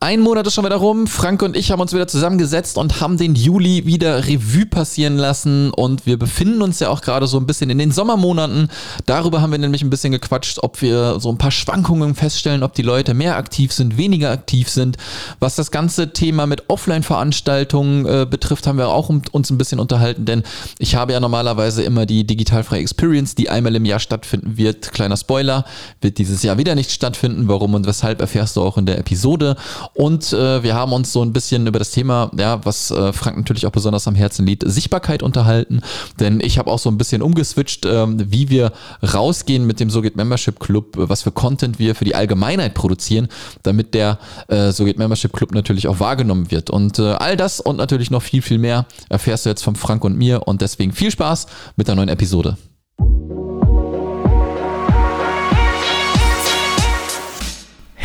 Ein Monat ist schon wieder rum. Frank und ich haben uns wieder zusammengesetzt und haben den Juli wieder Revue passieren lassen. Und wir befinden uns ja auch gerade so ein bisschen in den Sommermonaten. Darüber haben wir nämlich ein bisschen gequatscht, ob wir so ein paar Schwankungen feststellen, ob die Leute mehr aktiv sind, weniger aktiv sind. Was das ganze Thema mit Offline-Veranstaltungen äh, betrifft, haben wir auch uns ein bisschen unterhalten. Denn ich habe ja normalerweise immer die digitalfreie Experience, die einmal im Jahr stattfinden wird. Kleiner Spoiler, wird dieses Jahr wieder nicht stattfinden. Warum und weshalb erfährst du auch in der Episode. Und äh, wir haben uns so ein bisschen über das Thema, ja, was äh, Frank natürlich auch besonders am Herzen liegt, Sichtbarkeit unterhalten. Denn ich habe auch so ein bisschen umgeswitcht, äh, wie wir rausgehen mit dem SoGit Membership Club, was für Content wir für die Allgemeinheit produzieren, damit der äh, SoGit Membership Club natürlich auch wahrgenommen wird. Und äh, all das und natürlich noch viel, viel mehr erfährst du jetzt von Frank und mir. Und deswegen viel Spaß mit der neuen Episode.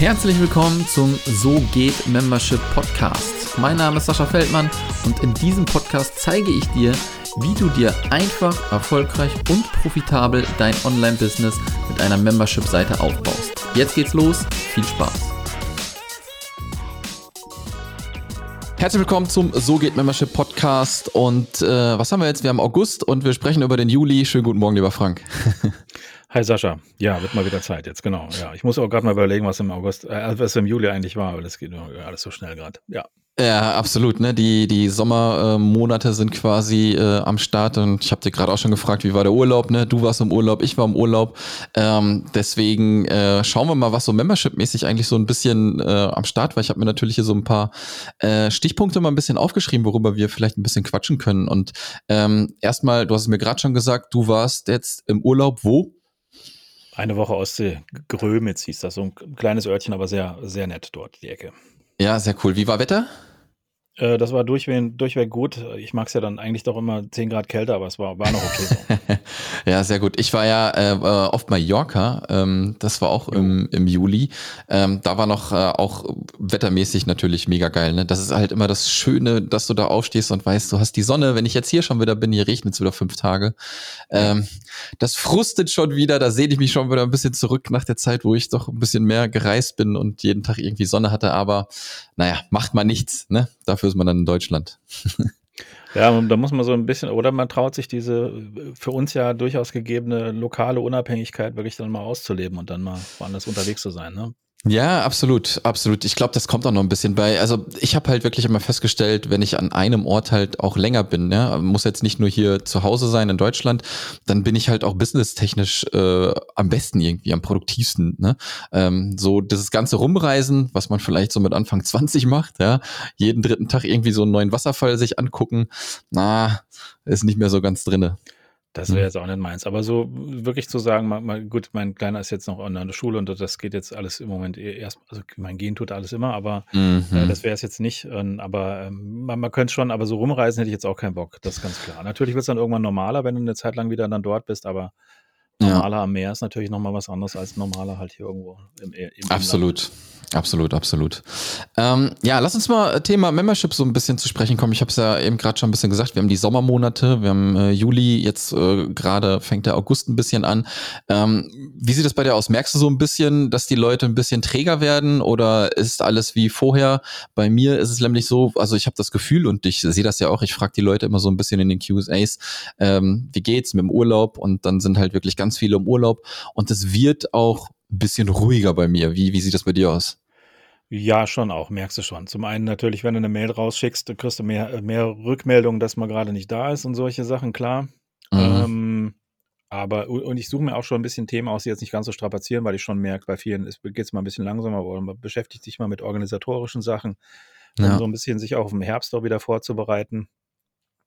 Herzlich willkommen zum So geht Membership Podcast. Mein Name ist Sascha Feldmann und in diesem Podcast zeige ich dir, wie du dir einfach, erfolgreich und profitabel dein Online-Business mit einer Membership-Seite aufbaust. Jetzt geht's los, viel Spaß! Herzlich willkommen zum So geht Membership Podcast und äh, was haben wir jetzt? Wir haben August und wir sprechen über den Juli. Schönen guten Morgen, lieber Frank. Hi Sascha, ja, wird mal wieder Zeit jetzt, genau. Ja, ich muss auch gerade mal überlegen, was im August, äh, was im Juli eigentlich war, aber das geht alles so schnell gerade. Ja. Ja, absolut. Ne? Die, die Sommermonate äh, sind quasi äh, am Start und ich habe dir gerade auch schon gefragt, wie war der Urlaub? Ne? Du warst im Urlaub, ich war im Urlaub. Ähm, deswegen äh, schauen wir mal, was so Membership-mäßig eigentlich so ein bisschen äh, am Start war. Ich habe mir natürlich hier so ein paar äh, Stichpunkte mal ein bisschen aufgeschrieben, worüber wir vielleicht ein bisschen quatschen können. Und ähm, erstmal, du hast es mir gerade schon gesagt, du warst jetzt im Urlaub wo? Eine Woche Ostsee, Grömitz hieß das, so ein kleines Örtchen, aber sehr, sehr nett dort, die Ecke. Ja, sehr cool. Wie war Wetter? Äh, das war durchweg, durchweg gut. Ich mag es ja dann eigentlich doch immer 10 Grad kälter, aber es war, war noch okay. So. ja, sehr gut. Ich war ja äh, auf Mallorca. Ähm, das war auch im, im Juli. Ähm, da war noch äh, auch wettermäßig natürlich mega geil. Ne? Das ist halt immer das Schöne, dass du da aufstehst und weißt, du hast die Sonne. Wenn ich jetzt hier schon wieder bin, hier regnet es wieder fünf Tage. Ähm, das frustet schon wieder. Da sehe ich mich schon wieder ein bisschen zurück nach der Zeit, wo ich doch ein bisschen mehr gereist bin und jeden Tag irgendwie Sonne hatte. Aber naja, macht man nichts. Ne? Dafür ist man dann in Deutschland. Ja, da muss man so ein bisschen, oder man traut sich diese für uns ja durchaus gegebene lokale Unabhängigkeit wirklich dann mal auszuleben und dann mal woanders unterwegs zu sein. Ne? Ja, absolut, absolut. Ich glaube, das kommt auch noch ein bisschen bei. Also ich habe halt wirklich immer festgestellt, wenn ich an einem Ort halt auch länger bin, ne, muss jetzt nicht nur hier zu Hause sein in Deutschland, dann bin ich halt auch businesstechnisch äh, am besten irgendwie, am produktivsten. Ne? Ähm, so dieses ganze Rumreisen, was man vielleicht so mit Anfang 20 macht, ja, jeden dritten Tag irgendwie so einen neuen Wasserfall sich angucken, na, ist nicht mehr so ganz drinne. Das wäre mhm. jetzt auch nicht meins. Aber so wirklich zu sagen, mal, mal, gut, mein Kleiner ist jetzt noch an der Schule und das geht jetzt alles im Moment eh erst, also mein Gehen tut alles immer, aber äh, mhm. äh, das wäre es jetzt nicht. Ähm, aber ähm, man, man könnte schon, aber so rumreisen hätte ich jetzt auch keinen Bock. Das ist ganz klar. Natürlich wird es dann irgendwann normaler, wenn du eine Zeit lang wieder dann dort bist, aber normaler ja. am Meer ist natürlich nochmal was anderes als normaler halt hier irgendwo im, im Absolut. Inland. Absolut, absolut. Ähm, ja, lass uns mal Thema Membership so ein bisschen zu sprechen kommen. Ich habe es ja eben gerade schon ein bisschen gesagt. Wir haben die Sommermonate, wir haben äh, Juli, jetzt äh, gerade fängt der August ein bisschen an. Ähm, wie sieht das bei dir aus? Merkst du so ein bisschen, dass die Leute ein bisschen träger werden oder ist alles wie vorher? Bei mir ist es nämlich so, also ich habe das Gefühl und ich sehe das ja auch, ich frage die Leute immer so ein bisschen in den QAs, ähm, wie geht's mit dem Urlaub? Und dann sind halt wirklich ganz viele im Urlaub und es wird auch ein bisschen ruhiger bei mir. Wie, wie sieht das bei dir aus? Ja, schon auch, merkst du schon. Zum einen natürlich, wenn du eine Mail rausschickst, kriegst du mehr, mehr Rückmeldungen, dass man gerade nicht da ist und solche Sachen, klar. Mhm. Ähm, aber, und ich suche mir auch schon ein bisschen Themen aus, die jetzt nicht ganz so strapazieren, weil ich schon merke, bei vielen geht es mal ein bisschen langsamer, aber man beschäftigt sich mal mit organisatorischen Sachen, um ja. so ein bisschen sich auch auf den Herbst auch wieder vorzubereiten.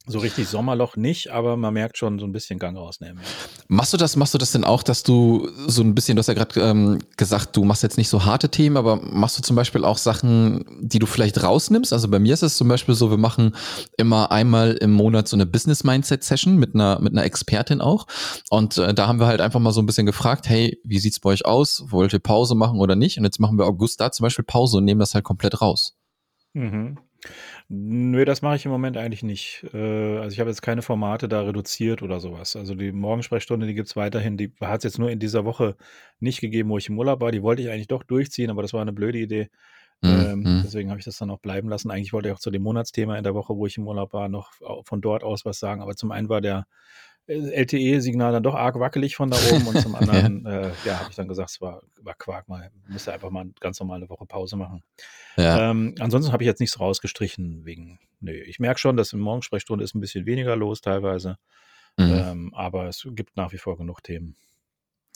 So richtig Sommerloch nicht, aber man merkt schon so ein bisschen Gang rausnehmen. Machst du das, machst du das denn auch, dass du so ein bisschen, du hast ja gerade ähm, gesagt, du machst jetzt nicht so harte Themen, aber machst du zum Beispiel auch Sachen, die du vielleicht rausnimmst? Also bei mir ist es zum Beispiel so, wir machen immer einmal im Monat so eine Business Mindset Session mit einer, mit einer Expertin auch. Und äh, da haben wir halt einfach mal so ein bisschen gefragt, hey, wie sieht's bei euch aus? Wollt ihr Pause machen oder nicht? Und jetzt machen wir August da zum Beispiel Pause und nehmen das halt komplett raus. Mhm. Nö, das mache ich im Moment eigentlich nicht. Äh, also ich habe jetzt keine Formate da reduziert oder sowas. Also die Morgensprechstunde, die gibt es weiterhin. Die hat es jetzt nur in dieser Woche nicht gegeben, wo ich im Urlaub war. Die wollte ich eigentlich doch durchziehen, aber das war eine blöde Idee. Mhm. Ähm, mhm. deswegen habe ich das dann auch bleiben lassen. Eigentlich wollte ich auch zu dem Monatsthema in der Woche, wo ich im Urlaub war, noch von dort aus was sagen. Aber zum einen war der LTE-Signal dann doch arg wackelig von da oben und zum anderen, ja, äh, ja habe ich dann gesagt, es war, war Quark, man müsste einfach mal ganz normal eine Woche Pause machen. Ja. Ähm, ansonsten habe ich jetzt nichts rausgestrichen wegen, nö, ich merke schon, dass in Morgensprechstunde ist ein bisschen weniger los teilweise, mhm. ähm, aber es gibt nach wie vor genug Themen.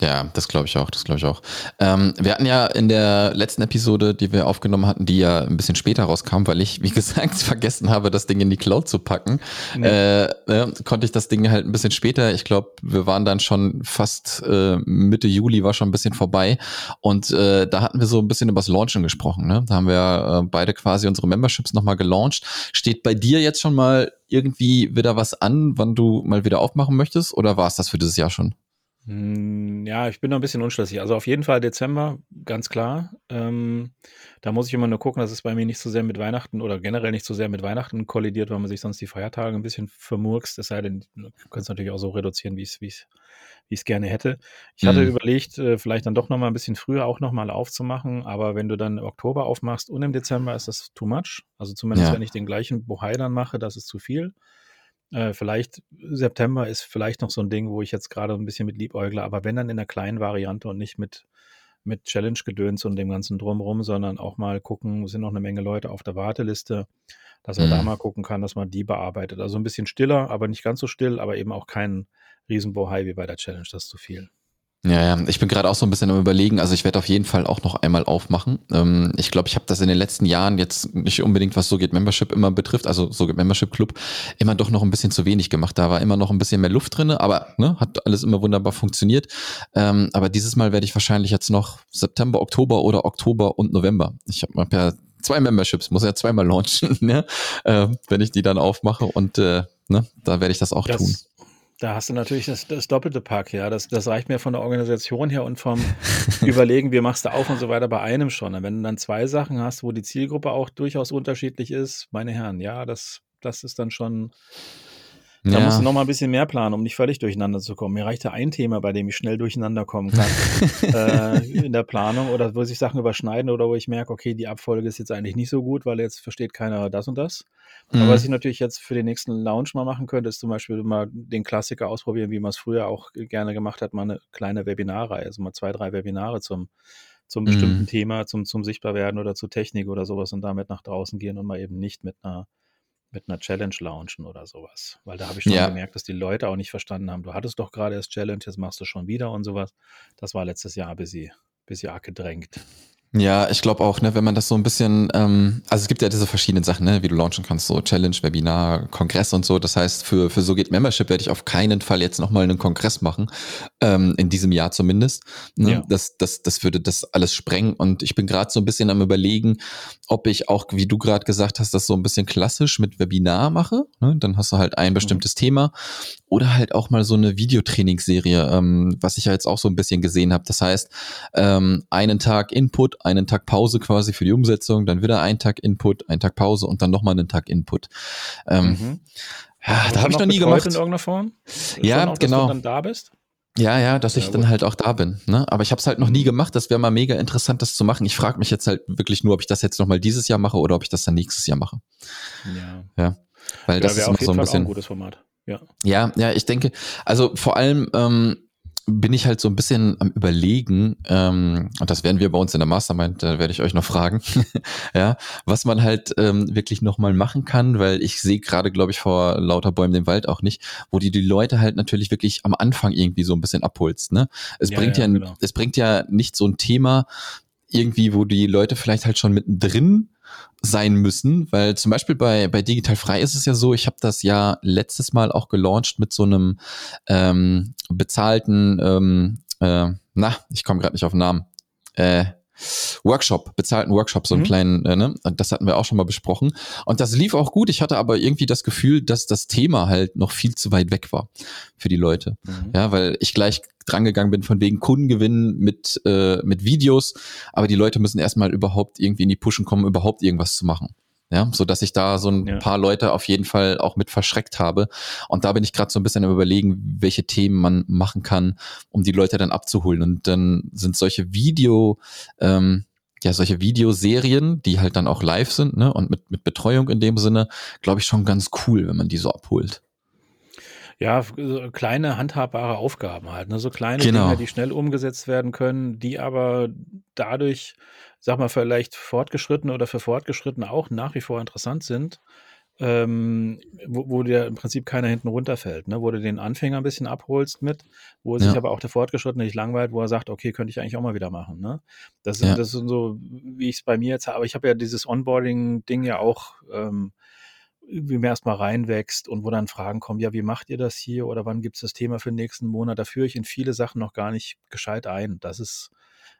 Ja, das glaube ich auch, das glaube ich auch. Ähm, wir hatten ja in der letzten Episode, die wir aufgenommen hatten, die ja ein bisschen später rauskam, weil ich, wie gesagt, vergessen habe, das Ding in die Cloud zu packen, nee. äh, äh, konnte ich das Ding halt ein bisschen später, ich glaube, wir waren dann schon fast äh, Mitte Juli, war schon ein bisschen vorbei und äh, da hatten wir so ein bisschen über das Launchen gesprochen. Ne? Da haben wir äh, beide quasi unsere Memberships nochmal gelauncht. Steht bei dir jetzt schon mal irgendwie wieder was an, wann du mal wieder aufmachen möchtest oder war es das für dieses Jahr schon? Hm, ja, ich bin noch ein bisschen unschlüssig. Also auf jeden Fall Dezember, ganz klar. Ähm, da muss ich immer nur gucken, dass es bei mir nicht so sehr mit Weihnachten oder generell nicht so sehr mit Weihnachten kollidiert, weil man sich sonst die Feiertage ein bisschen vermurkst. Es sei denn, du kannst natürlich auch so reduzieren, wie es, wie es, wie es gerne hätte. Ich hatte mhm. überlegt, äh, vielleicht dann doch noch mal ein bisschen früher auch noch mal aufzumachen, aber wenn du dann im Oktober aufmachst und im Dezember ist das too much. Also zumindest ja. wenn ich den gleichen Bohai dann mache, das ist zu viel. Äh, vielleicht September ist vielleicht noch so ein Ding, wo ich jetzt gerade ein bisschen mit liebäugle, aber wenn dann in der kleinen Variante und nicht mit, mit Challenge-Gedöns und dem ganzen Drumrum, sondern auch mal gucken, sind noch eine Menge Leute auf der Warteliste, dass er mhm. da mal gucken kann, dass man die bearbeitet. Also ein bisschen stiller, aber nicht ganz so still, aber eben auch kein Riesenbohai wie bei der Challenge, das ist zu viel. Ja, ja, ich bin gerade auch so ein bisschen am überlegen, also ich werde auf jeden Fall auch noch einmal aufmachen. Ähm, ich glaube, ich habe das in den letzten Jahren jetzt nicht unbedingt, was So geht Membership immer betrifft, also So geht Membership Club, immer doch noch ein bisschen zu wenig gemacht. Da war immer noch ein bisschen mehr Luft drinne, aber ne, hat alles immer wunderbar funktioniert. Ähm, aber dieses Mal werde ich wahrscheinlich jetzt noch September, Oktober oder Oktober und November. Ich habe hab ja zwei Memberships, muss ja zweimal launchen, ne? äh, wenn ich die dann aufmache und äh, ne, da werde ich das auch das, tun. Da hast du natürlich das, das doppelte Pack, ja. Das, das reicht mir von der Organisation her und vom Überlegen, wie machst du auf und so weiter bei einem schon. Und wenn du dann zwei Sachen hast, wo die Zielgruppe auch durchaus unterschiedlich ist, meine Herren, ja, das, das ist dann schon da ja. musst du noch mal ein bisschen mehr planen, um nicht völlig durcheinander zu kommen. Mir reicht ja ein Thema, bei dem ich schnell durcheinander kommen kann äh, in der Planung oder wo sich Sachen überschneiden oder wo ich merke, okay, die Abfolge ist jetzt eigentlich nicht so gut, weil jetzt versteht keiner das und das. Mhm. Aber was ich natürlich jetzt für den nächsten Launch mal machen könnte, ist zum Beispiel mal den Klassiker ausprobieren, wie man es früher auch gerne gemacht hat, mal eine kleine Webinarreihe, also mal zwei, drei Webinare zum zum bestimmten mhm. Thema, zum, zum Sichtbarwerden oder zur Technik oder sowas und damit nach draußen gehen und mal eben nicht mit einer mit einer Challenge launchen oder sowas. Weil da habe ich schon ja. gemerkt, dass die Leute auch nicht verstanden haben, du hattest doch gerade erst Challenge, jetzt machst du schon wieder und sowas. Das war letztes Jahr ein bisschen, bisschen arg gedrängt. Ja, ich glaube auch, ne, wenn man das so ein bisschen, ähm, also es gibt ja diese verschiedenen Sachen, ne, wie du launchen kannst, so Challenge, Webinar, Kongress und so. Das heißt, für, für So geht Membership werde ich auf keinen Fall jetzt nochmal einen Kongress machen, ähm, in diesem Jahr zumindest. Ne? Ja. Das, das, das würde das alles sprengen. Und ich bin gerade so ein bisschen am überlegen, ob ich auch, wie du gerade gesagt hast, das so ein bisschen klassisch mit Webinar mache. Ne? Dann hast du halt ein mhm. bestimmtes mhm. Thema oder halt auch mal so eine Videotrainingsserie, ähm, was ich ja jetzt auch so ein bisschen gesehen habe. Das heißt, ähm, einen Tag Input, einen Tag Pause quasi für die Umsetzung, dann wieder ein Tag Input, ein Tag Pause und dann nochmal einen Tag Input. Ähm, mhm. Ja, da habe ich noch nie gemacht. In irgendeiner Form? Ja, auch, genau. Dass du dann da bist? Ja, ja, dass ja, ich gut. dann halt auch da bin. Ne? Aber ich habe es halt noch nie mhm. gemacht. Das wäre mal mega interessant, das zu machen. Ich frage mich jetzt halt wirklich nur, ob ich das jetzt noch mal dieses Jahr mache oder ob ich das dann nächstes Jahr mache. Ja. Ja. Weil ja, das ist immer so ein bisschen. ein gutes Format. Ja. ja, ja, ich denke, also vor allem ähm, bin ich halt so ein bisschen am überlegen, ähm, und das werden wir bei uns in der Mastermind, da werde ich euch noch fragen, ja, was man halt ähm, wirklich nochmal machen kann, weil ich sehe gerade, glaube ich, vor lauter Bäumen den Wald auch nicht, wo die die Leute halt natürlich wirklich am Anfang irgendwie so ein bisschen abholst. Ne? Es ja, bringt ja, ja genau. es bringt ja nicht so ein Thema irgendwie, wo die Leute vielleicht halt schon mittendrin sein müssen, weil zum Beispiel bei, bei Digital Frei ist es ja so, ich habe das ja letztes Mal auch gelauncht mit so einem ähm, bezahlten, ähm, äh, na, ich komme gerade nicht auf den Namen, äh, Workshop, bezahlten Workshop, so einen mhm. kleinen, äh, ne? Das hatten wir auch schon mal besprochen. Und das lief auch gut. Ich hatte aber irgendwie das Gefühl, dass das Thema halt noch viel zu weit weg war für die Leute. Mhm. Ja, weil ich gleich drangegangen bin von wegen Kundengewinn mit, äh, mit Videos, aber die Leute müssen erstmal überhaupt irgendwie in die Pushen kommen, überhaupt irgendwas zu machen. Ja, so dass ich da so ein ja. paar Leute auf jeden Fall auch mit verschreckt habe. Und da bin ich gerade so ein bisschen am überlegen, welche Themen man machen kann, um die Leute dann abzuholen. Und dann sind solche Video, ähm, ja, solche Videoserien, die halt dann auch live sind, ne, und mit, mit Betreuung in dem Sinne, glaube ich, schon ganz cool, wenn man die so abholt. Ja, so kleine handhabbare Aufgaben halt, ne? So kleine Genau. Dinge, die schnell umgesetzt werden können, die aber dadurch, sag mal, vielleicht Fortgeschrittene oder für Fortgeschrittene auch nach wie vor interessant sind, ähm, wo, wo dir im Prinzip keiner hinten runterfällt, ne? Wo du den Anfänger ein bisschen abholst mit, wo sich Ja. aber auch der Fortgeschrittene nicht langweilt, wo er sagt, okay, könnte ich eigentlich auch mal wieder machen, ne? Das sind, Ja. das sind so, wie ich es bei mir jetzt habe. Aber ich habe ja dieses Onboarding-Ding ja auch ähm, wie man erstmal reinwächst und wo dann Fragen kommen, ja, wie macht ihr das hier oder wann gibt es das Thema für den nächsten Monat? Da führe ich in viele Sachen noch gar nicht gescheit ein. Das ist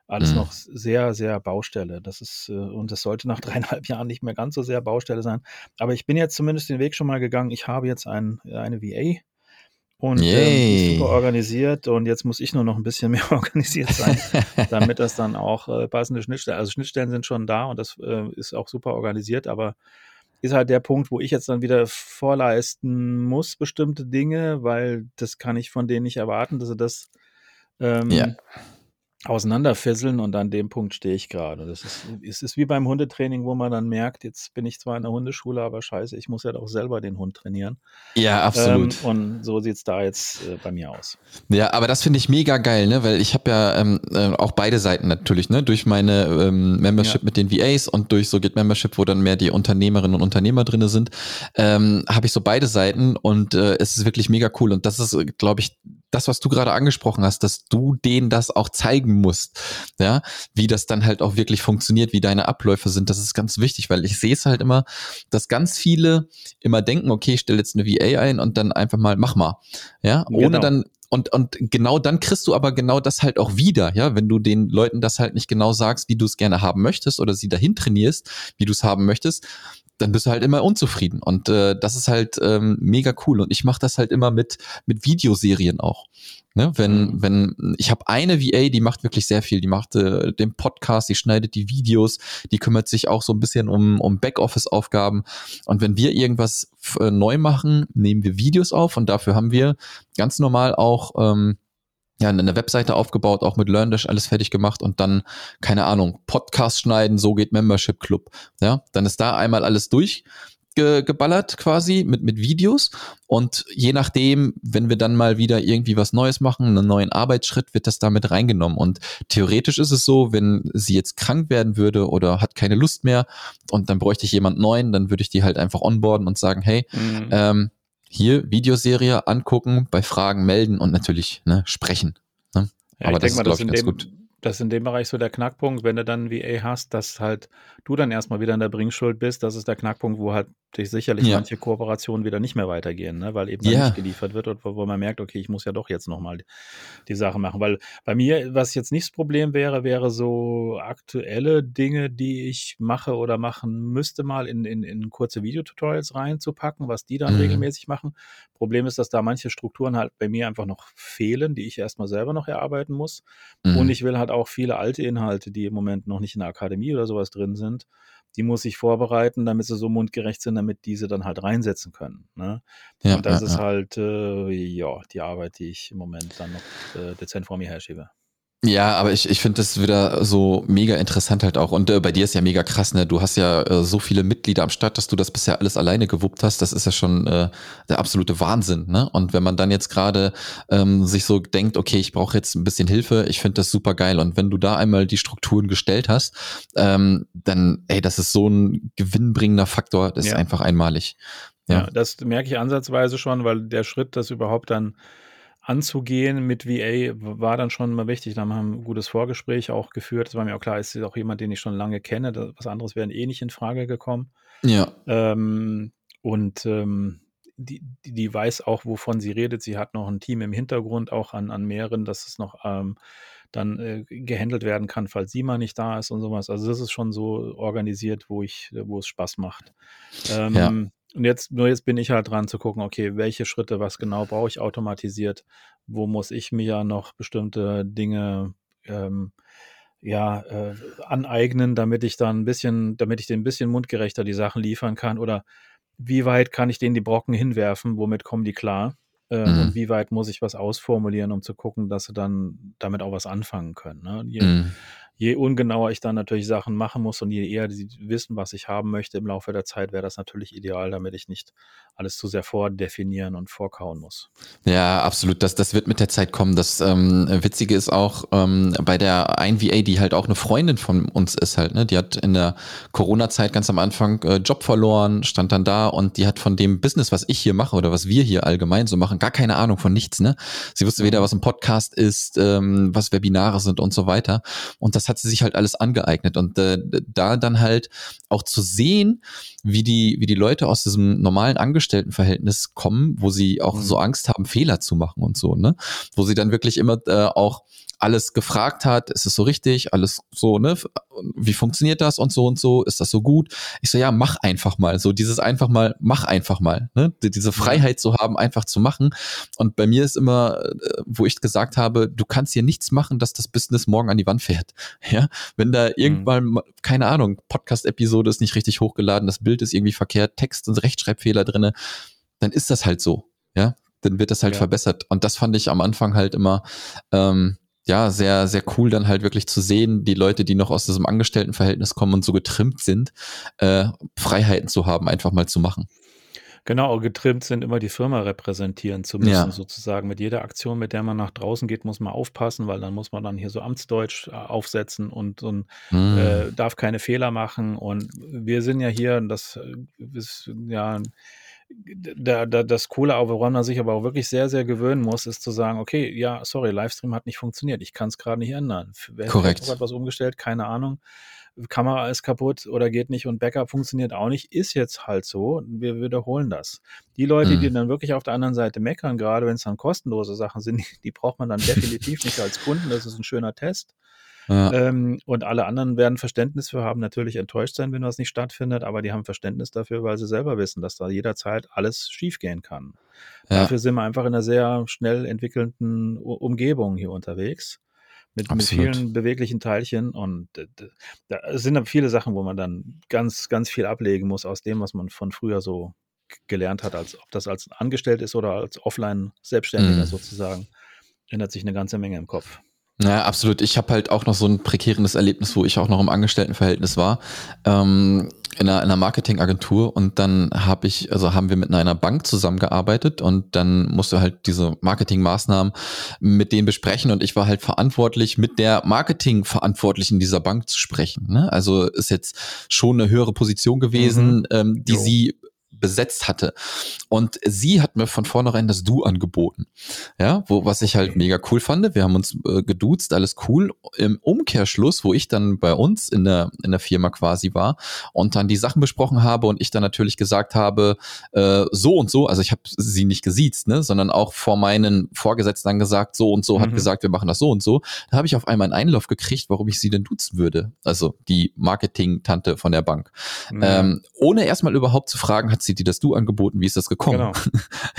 alles Mhm. noch sehr, sehr Baustelle. Das ist, äh, und das sollte nach dreieinhalb Jahren nicht mehr ganz so sehr Baustelle sein. Aber ich bin jetzt zumindest den Weg schon mal gegangen. Ich habe jetzt ein, eine VA und ähm, super organisiert und jetzt muss ich nur noch ein bisschen mehr organisiert sein, damit das dann auch äh, passende Schnittstellen, also Schnittstellen sind schon da und das äh, ist auch super organisiert, aber ist halt der Punkt, wo ich jetzt dann wieder vorleisten muss, bestimmte Dinge, weil das kann ich von denen nicht erwarten, dass sie das ähm, Ja. Auseinanderfisseln und an dem Punkt stehe ich gerade. Das ist, es ist wie beim Hundetraining, wo man dann merkt, jetzt bin ich zwar in der Hundeschule, aber scheiße, ich muss ja doch selber den Hund trainieren. Ja, absolut. Ähm, und so sieht es da jetzt äh, bei mir aus. Ja, aber das finde ich mega geil, ne? Weil ich habe ja ähm, äh, auch beide Seiten natürlich, ne? Durch meine ähm, Membership Ja. mit den VAs und durch so Git Membership, wo dann mehr die Unternehmerinnen und Unternehmer drinne sind, ähm, habe ich so beide Seiten und äh, es ist wirklich mega cool. Und das ist, glaube ich, das, was du gerade angesprochen hast, dass du denen das auch zeigen musst, ja, wie das dann halt auch wirklich funktioniert, wie deine Abläufe sind. Das ist ganz wichtig, weil ich sehe es halt immer, dass ganz viele immer denken, okay, ich stelle jetzt eine VA ein und dann einfach mal mach mal, ja, ohne Genau. dann und, und genau dann kriegst du aber genau das halt auch wieder, ja, wenn du den Leuten das halt nicht genau sagst, wie du es gerne haben möchtest oder sie dahin trainierst, wie du es haben möchtest, dann bist du halt immer unzufrieden. Und äh, das ist halt ähm, mega cool. Und ich mache das halt immer mit, mit Videoserien auch. Ne, wenn, Mhm. wenn, ich habe eine VA, die macht wirklich sehr viel. Die macht äh, den Podcast, die schneidet die Videos, die kümmert sich auch so ein bisschen um, um Backoffice-Aufgaben. Und wenn wir irgendwas äh, neu machen, nehmen wir Videos auf und dafür haben wir ganz normal auch ähm, ja, eine Webseite aufgebaut, auch mit LearnDash alles fertig gemacht und dann, keine Ahnung, Podcast schneiden, so geht Membership Club. Ja, dann ist da einmal alles durch ge- geballert quasi mit, mit Videos und je nachdem, wenn wir dann mal wieder irgendwie was Neues machen, einen neuen Arbeitsschritt, wird das damit reingenommen und theoretisch ist es so, wenn sie jetzt krank werden würde oder hat keine Lust mehr und dann bräuchte ich jemand neuen, dann würde ich die halt einfach onboarden und sagen, hey, Mhm. ähm, hier Videoserie angucken, bei Fragen melden und natürlich ne, sprechen. Ne? Ja, aber das ist, glaub das ich, ganz dem, gut. Das ist in dem Bereich so der Knackpunkt, wenn du dann VA hast, dass halt du dann erstmal wieder in der Bringschuld bist. Das ist der Knackpunkt, wo halt dich sicherlich Ja. manche Kooperationen wieder nicht mehr weitergehen, ne? weil eben Ja. nicht geliefert wird und wo, wo man merkt, okay, ich muss ja doch jetzt nochmal die, die Sache machen. Weil bei mir, was jetzt nicht das Problem wäre, wäre so aktuelle Dinge, die ich mache oder machen müsste, mal in, in, in kurze Videotutorials reinzupacken, was die dann Mhm. regelmäßig machen. Problem ist, dass da manche Strukturen halt bei mir einfach noch fehlen, die ich erstmal selber noch erarbeiten muss. Mhm. Und ich will halt auch viele alte Inhalte, die im Moment noch nicht in der Akademie oder sowas drin sind, die muss ich vorbereiten, damit sie so mundgerecht sind, damit diese dann halt reinsetzen können. Ne? ja, Und das ja, ist ja. halt, äh, ja, die Arbeit, die ich im Moment dann noch äh, dezent vor mir herschiebe. Ja, aber ich, ich finde das wieder so mega interessant halt auch. Und äh, bei dir ist ja mega krass, ne? Du hast ja äh, so viele Mitglieder am Start, dass du das bisher alles alleine gewuppt hast. Das ist ja schon äh, der absolute Wahnsinn, ne? Und wenn man dann jetzt gerade ähm, sich so denkt, okay, ich brauche jetzt ein bisschen Hilfe, ich finde das super geil. Und wenn du da einmal die Strukturen gestellt hast, ähm, dann, ey, das ist so ein gewinnbringender Faktor, das ist Ja. einfach einmalig. Ja. Ja. das merke ich ansatzweise schon, weil der Schritt, das überhaupt dann anzugehen mit VA, war dann schon mal wichtig. Da haben wir ein gutes Vorgespräch auch geführt. Das war mir auch klar, es ist auch jemand, den ich schon lange kenne. Das, was anderes wäre eh nicht in Frage gekommen. Ja, Ähm, und ähm, die, die, die weiß auch, wovon sie redet. Sie hat noch ein Team im Hintergrund, auch an, an mehreren, dass es noch ähm, dann äh, gehandelt werden kann, falls sie mal nicht da ist und sowas. Also das ist schon so organisiert, wo ich, wo es Spaß macht. Ähm, Ja. Und jetzt, nur jetzt bin ich halt dran zu gucken, okay, welche Schritte, was genau brauche ich automatisiert, wo muss ich mir ja noch bestimmte Dinge ähm, ja, äh, aneignen, damit ich dann ein bisschen, damit ich den ein bisschen mundgerechter die Sachen liefern kann oder wie weit kann ich denen die Brocken hinwerfen, womit kommen die klar äh, Mhm. und wie weit muss ich was ausformulieren, um zu gucken, dass sie dann damit auch was anfangen können. Ne? Je, mhm. Je ungenauer ich dann natürlich Sachen machen muss und je eher sie wissen, was ich haben möchte im Laufe der Zeit, wäre das natürlich ideal, damit ich nicht alles zu sehr vordefinieren und vorkauen muss. Ja, absolut. Das, das wird mit der Zeit kommen. Das ähm, Witzige ist auch ähm, bei der 1VA, die halt auch eine Freundin von uns ist halt, ne? Die hat in der Corona-Zeit ganz am Anfang äh, Job verloren, stand dann da und die hat von dem Business, was ich hier mache oder was wir hier allgemein so machen, gar keine Ahnung von nichts, ne? Sie wusste weder, was ein Podcast ist, ähm, was Webinare sind und so weiter. Und das hat sie sich halt alles angeeignet. Und äh, da dann halt auch zu sehen, wie die, wie die Leute aus diesem normalen Angestelltenverhältnis kommen, wo sie auch mhm. so Angst haben, Fehler zu machen und so, ne? Wo sie dann wirklich immer äh, auch alles gefragt hat, ist es so richtig, alles so, ne, wie funktioniert das und so und so, ist das so gut? Ich so, ja, mach einfach mal, so dieses einfach mal, mach einfach mal, ne, diese Freiheit zu haben, einfach zu machen. Und bei mir ist immer, äh, wo ich gesagt habe, du kannst hier nichts machen, dass das Business morgen an die Wand fährt, ja, wenn da irgendwann, mhm. keine Ahnung, Podcast-Episode ist nicht richtig hochgeladen, das Bild ist irgendwie verkehrt, Text und Rechtschreibfehler drinne, dann ist das halt so, ja, dann wird das halt ja. verbessert. Und das fand ich am Anfang halt immer, ähm, ja, sehr, sehr cool dann halt wirklich zu sehen, die Leute, die noch aus diesem Angestelltenverhältnis kommen und so getrimmt sind, äh, Freiheiten zu haben, einfach mal zu machen. Genau, getrimmt sind, immer die Firma repräsentieren zu müssen, ja. sozusagen. Mit jeder Aktion, mit der man nach draußen geht, muss man aufpassen, weil dann muss man dann hier so Amtsdeutsch äh, aufsetzen und, und hm. äh, darf keine Fehler machen. Und wir sind ja hier, das äh, ist ja da, da, das Coole, woran man sich aber auch wirklich sehr, sehr gewöhnen muss, ist zu sagen, okay, ja, sorry, Livestream hat nicht funktioniert, ich kann es gerade nicht ändern. Wer Korrekt. hat was umgestellt, keine Ahnung. Kamera ist kaputt oder geht nicht und Backup funktioniert auch nicht, ist jetzt halt so. Wir wiederholen das. Die Leute, mhm. die dann wirklich auf der anderen Seite meckern, gerade wenn es dann kostenlose Sachen sind, die braucht man dann definitiv nicht als Kunden. Das ist ein schöner Test. Ja. Ähm, und alle anderen werden Verständnis für haben, natürlich enttäuscht sein, wenn das nicht stattfindet, aber die haben Verständnis dafür, weil sie selber wissen, dass da jederzeit alles schiefgehen kann. Ja. Dafür sind wir einfach in einer sehr schnell entwickelnden Umgebung hier unterwegs. Mit, mit, vielen beweglichen Teilchen und da sind dann viele Sachen, wo man dann ganz, ganz viel ablegen muss aus dem, was man von früher so gelernt hat, als ob das als angestellt ist oder als offline Selbstständiger mhm. sozusagen, ändert sich eine ganze Menge im Kopf. Ja, absolut. Ich habe halt auch noch so ein prekäres Erlebnis, wo ich auch noch im Angestelltenverhältnis war, ähm, in einer, in einer Marketingagentur und dann habe ich, also haben wir mit einer Bank zusammengearbeitet und dann musste halt diese Marketingmaßnahmen mit denen besprechen und ich war halt verantwortlich, mit der Marketingverantwortlichen dieser Bank zu sprechen. Ne? Also ist jetzt schon eine höhere Position gewesen, mhm. ähm, die jo. sie besetzt hatte. Und sie hat mir von vornherein das Du angeboten. Ja, wo, was ich halt mega cool fand. Wir haben uns äh, geduzt, alles cool. Im Umkehrschluss, wo ich dann bei uns in der, in der Firma quasi war und dann die Sachen besprochen habe und ich dann natürlich gesagt habe, äh, so und so, also ich habe sie nicht gesiezt, ne, sondern auch vor meinen Vorgesetzten dann gesagt, so und so, mhm. hat gesagt, wir machen das so und so. Da habe ich auf einmal einen Einlauf gekriegt, warum ich sie denn duzen würde. Also die Marketing-Tante von der Bank. Mhm. Ähm, ohne erstmal überhaupt zu fragen, hat sie dir das Du angeboten, wie ist das gekommen? Genau.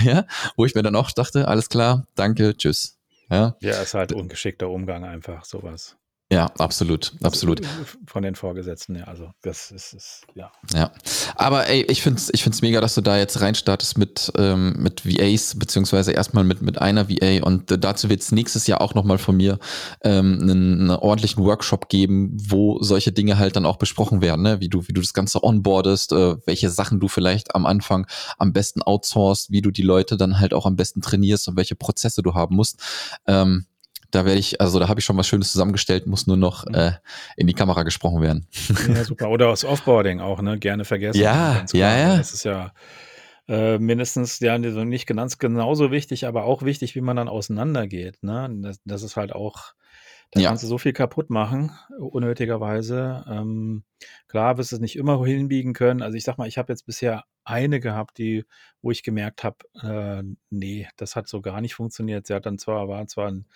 ja, wo ich mir dann auch dachte, alles klar, danke, tschüss. Ja, ja ist halt ungeschickter Umgang einfach, sowas. Ja, absolut, absolut. Von den Vorgesetzten, ja, also das ist, ist ja. Ja, aber ey, ich find's, ich find's mega, dass du da jetzt reinstartest mit, ähm, mit VAs, beziehungsweise erstmal mit, mit einer VA und äh, dazu wird's nächstes Jahr auch nochmal von mir ähm, einen, einen ordentlichen Workshop geben, wo solche Dinge halt dann auch besprochen werden, ne? wie du, wie du das Ganze onboardest, äh, welche Sachen du vielleicht am Anfang am besten outsourcest, wie du die Leute dann halt auch am besten trainierst und welche Prozesse du haben musst. Ähm, da werde ich, also da habe ich schon was Schönes zusammengestellt, muss nur noch mhm. äh, in die Kamera gesprochen werden. Ja, super. Oder aus Offboarding auch, ne? Gerne vergessen. Ja, ja, ja. Das ist ja äh, mindestens, ja, nicht ganz genauso wichtig, aber auch wichtig, wie man dann auseinandergeht. Ne? Das, das ist halt auch da ja. kannst du so viel kaputt machen, unnötigerweise. Ähm, klar wirst du es nicht immer hinbiegen können. Also ich sag mal, ich habe jetzt bisher eine gehabt, die, wo ich gemerkt habe, äh, nee, das hat so gar nicht funktioniert. Sie hat dann zwar, war zwar ein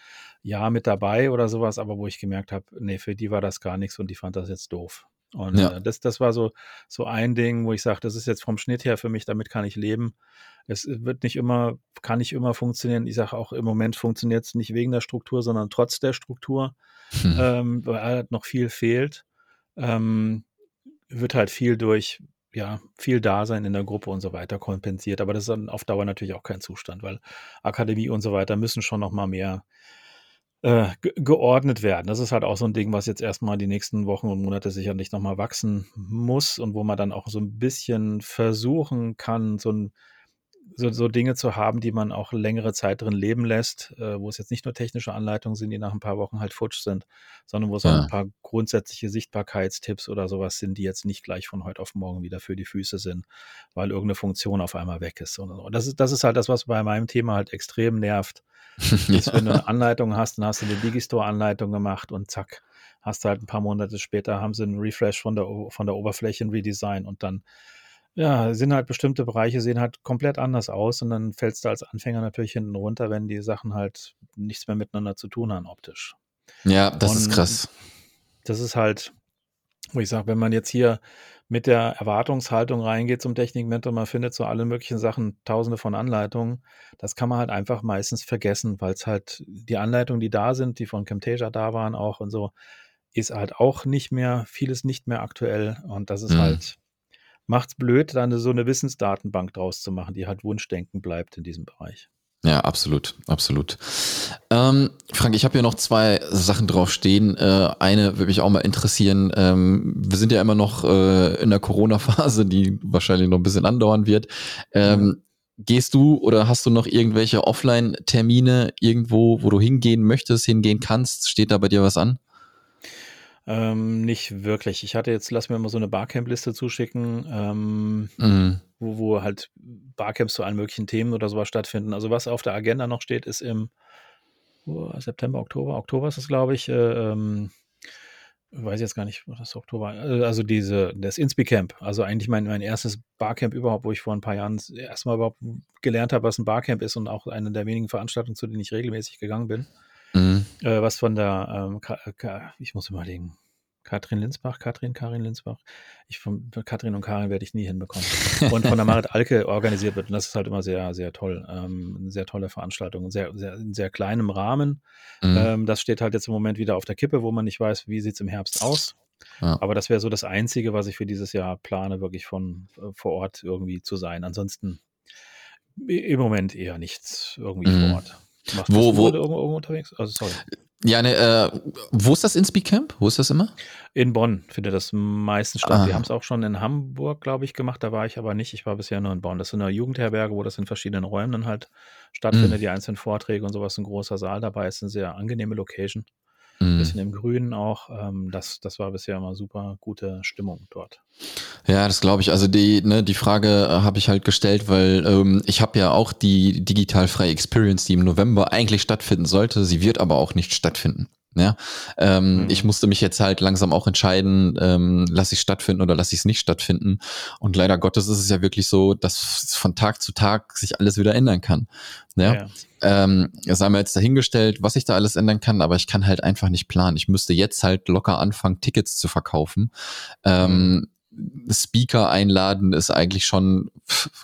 Jahr mit dabei oder sowas, aber wo ich gemerkt habe, nee, für die war das gar nichts und die fand das jetzt doof. Und ja. äh, das, das war so, so ein Ding, wo ich sage, das ist jetzt vom Schnitt her für mich, damit kann ich leben. Es wird nicht immer, kann nicht immer funktionieren. Ich sage auch, im Moment funktioniert es nicht wegen der Struktur, sondern trotz der Struktur, hm. ähm, weil halt noch viel fehlt. Ähm, wird halt viel durch, ja, viel Dasein in der Gruppe und so weiter kompensiert. Aber das ist dann auf Dauer natürlich auch kein Zustand, weil Akademie und so weiter müssen schon noch mal mehr äh, geordnet werden. Das ist halt auch so ein Ding, was jetzt erstmal die nächsten Wochen und Monate sicherlich nochmal wachsen muss und wo man dann auch so ein bisschen versuchen kann, so ein so, so Dinge zu haben, die man auch längere Zeit drin leben lässt, äh, wo es jetzt nicht nur technische Anleitungen sind, die nach ein paar Wochen halt futsch sind, sondern wo es ja. auch ein paar grundsätzliche Sichtbarkeitstipps oder sowas sind, die jetzt nicht gleich von heute auf morgen wieder für die Füße sind, weil irgendeine Funktion auf einmal weg ist. Und das ist, das ist halt das, was bei meinem Thema halt extrem nervt. ist, wenn du eine Anleitung hast, dann hast du eine Digistore-Anleitung gemacht und zack, hast du halt ein paar Monate später, haben sie einen Refresh von der, von der Oberfläche, ein Redesign und dann ja, sind halt bestimmte Bereiche sehen halt komplett anders aus und dann fällst du als Anfänger natürlich hinten runter, wenn die Sachen halt nichts mehr miteinander zu tun haben optisch. Ja, das und ist krass. Das ist halt, wo ich sage, wenn man jetzt hier mit der Erwartungshaltung reingeht zum Technikmentor, man findet so alle möglichen Sachen, tausende von Anleitungen, das kann man halt einfach meistens vergessen, weil es halt die Anleitungen, die da sind, die von Camtasia da waren auch und so, ist halt auch nicht mehr, vieles nicht mehr aktuell und das ist mhm. halt macht es blöd, dann so eine Wissensdatenbank draus zu machen, die halt Wunschdenken bleibt in diesem Bereich. Ja, absolut, absolut. Ähm, Frank, ich habe hier noch zwei Sachen draufstehen. Äh, eine würde mich auch mal interessieren. Ähm, wir sind ja immer noch äh, in der Corona-Phase, die wahrscheinlich noch ein bisschen andauern wird. Ähm, gehst du oder hast du noch irgendwelche Offline-Termine irgendwo, wo du hingehen möchtest, hingehen kannst? Steht da bei dir was an? Ähm, nicht wirklich. Ich hatte jetzt, lass mir mal so eine Barcamp-Liste zuschicken, ähm, mhm. wo, wo halt Barcamps zu allen möglichen Themen oder sowas stattfinden. Also was auf der Agenda noch steht, ist im oh, September, Oktober, Oktober ist es, glaube ich, äh, ähm, weiß jetzt gar nicht, was das Oktober, äh, also diese, das Inspi-Camp, also eigentlich mein, mein erstes Barcamp überhaupt, wo ich vor ein paar Jahren erstmal überhaupt gelernt habe, was ein Barcamp ist und auch eine der wenigen Veranstaltungen, zu denen ich regelmäßig gegangen bin. Mhm. Äh, was von der, ähm, Ka Ka ich muss überlegen, Katrin Linsbach, Katrin, Karin Linsbach. Ich von Katrin und Karin werde ich nie hinbekommen. Und von der Marit Alke organisiert wird. Und das ist halt immer sehr, sehr toll. Ähm, eine sehr tolle Veranstaltung. Sehr, sehr, in sehr kleinem Rahmen. Mhm. Ähm, das steht halt jetzt im Moment wieder auf der Kippe, wo man nicht weiß, wie sieht es im Herbst aus. Ja. Aber das wäre so das Einzige, was ich für dieses Jahr plane, wirklich von äh, vor Ort irgendwie zu sein. Ansonsten im Moment eher nichts irgendwie mhm. vor Ort. Machst wo, wo, irgendwo, irgendwo unterwegs? Also, sorry. Ja, ne, äh, wo ist das Inspi Camp? Wo ist das immer? In Bonn findet das meistens statt. Ah. Wir haben es auch schon in Hamburg, glaube ich, gemacht. Da war ich aber nicht. Ich war bisher nur in Bonn. Das ist eine Jugendherberge, wo das in verschiedenen Räumen dann halt stattfindet, mhm. die einzelnen Vorträge und sowas. Ein großer Saal dabei ist eine sehr angenehme Location. Ein mhm. bisschen im Grünen auch. Ähm, das, das war bisher immer super gute Stimmung dort. Ja, das glaube ich. Also die, ne, die Frage äh, habe ich halt gestellt, weil ähm, ich habe ja auch die digital freie Experience, die im November eigentlich stattfinden sollte. Sie wird aber auch nicht stattfinden. Ja, ähm, mhm. ich musste mich jetzt halt langsam auch entscheiden, ähm, lasse ich stattfinden oder lasse ich es nicht stattfinden. Und leider Gottes ist es ja wirklich so, dass von Tag zu Tag sich alles wieder ändern kann. Ja, ja. Ähm, haben wir jetzt dahingestellt, was ich da alles ändern kann, aber ich kann halt einfach nicht planen. Ich müsste jetzt halt locker anfangen, Tickets zu verkaufen. Ähm, mhm. Speaker einladen ist eigentlich schon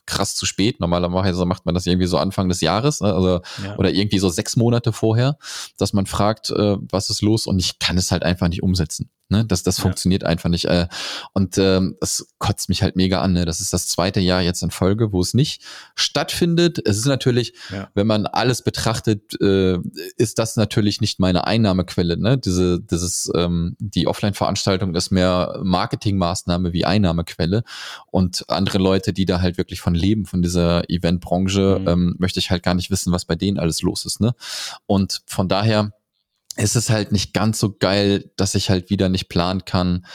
krass zu spät. Normalerweise macht man das irgendwie so Anfang des Jahres, ne? also ja. oder irgendwie so sechs Monate vorher, dass man fragt, äh, was ist los und ich kann es halt einfach nicht umsetzen. Ne? Das, das ja. funktioniert einfach nicht. Äh, und ähm, es kotzt mich halt mega an. Ne? Das ist das zweite Jahr jetzt in Folge, wo es nicht stattfindet. Es ist natürlich, ja. wenn man alles betrachtet, äh, ist das natürlich nicht meine Einnahmequelle. Ne? Diese, dieses, ähm, die Offline-Veranstaltung ist mehr Marketingmaßnahme wie Einnahmequelle. Und andere Leute, die da halt wirklich von leben, von dieser Eventbranche, mhm. ähm, möchte ich halt gar nicht wissen, was bei denen alles los ist. Ne? Und von daher ist es halt nicht ganz so geil, dass ich halt wieder nicht planen kann,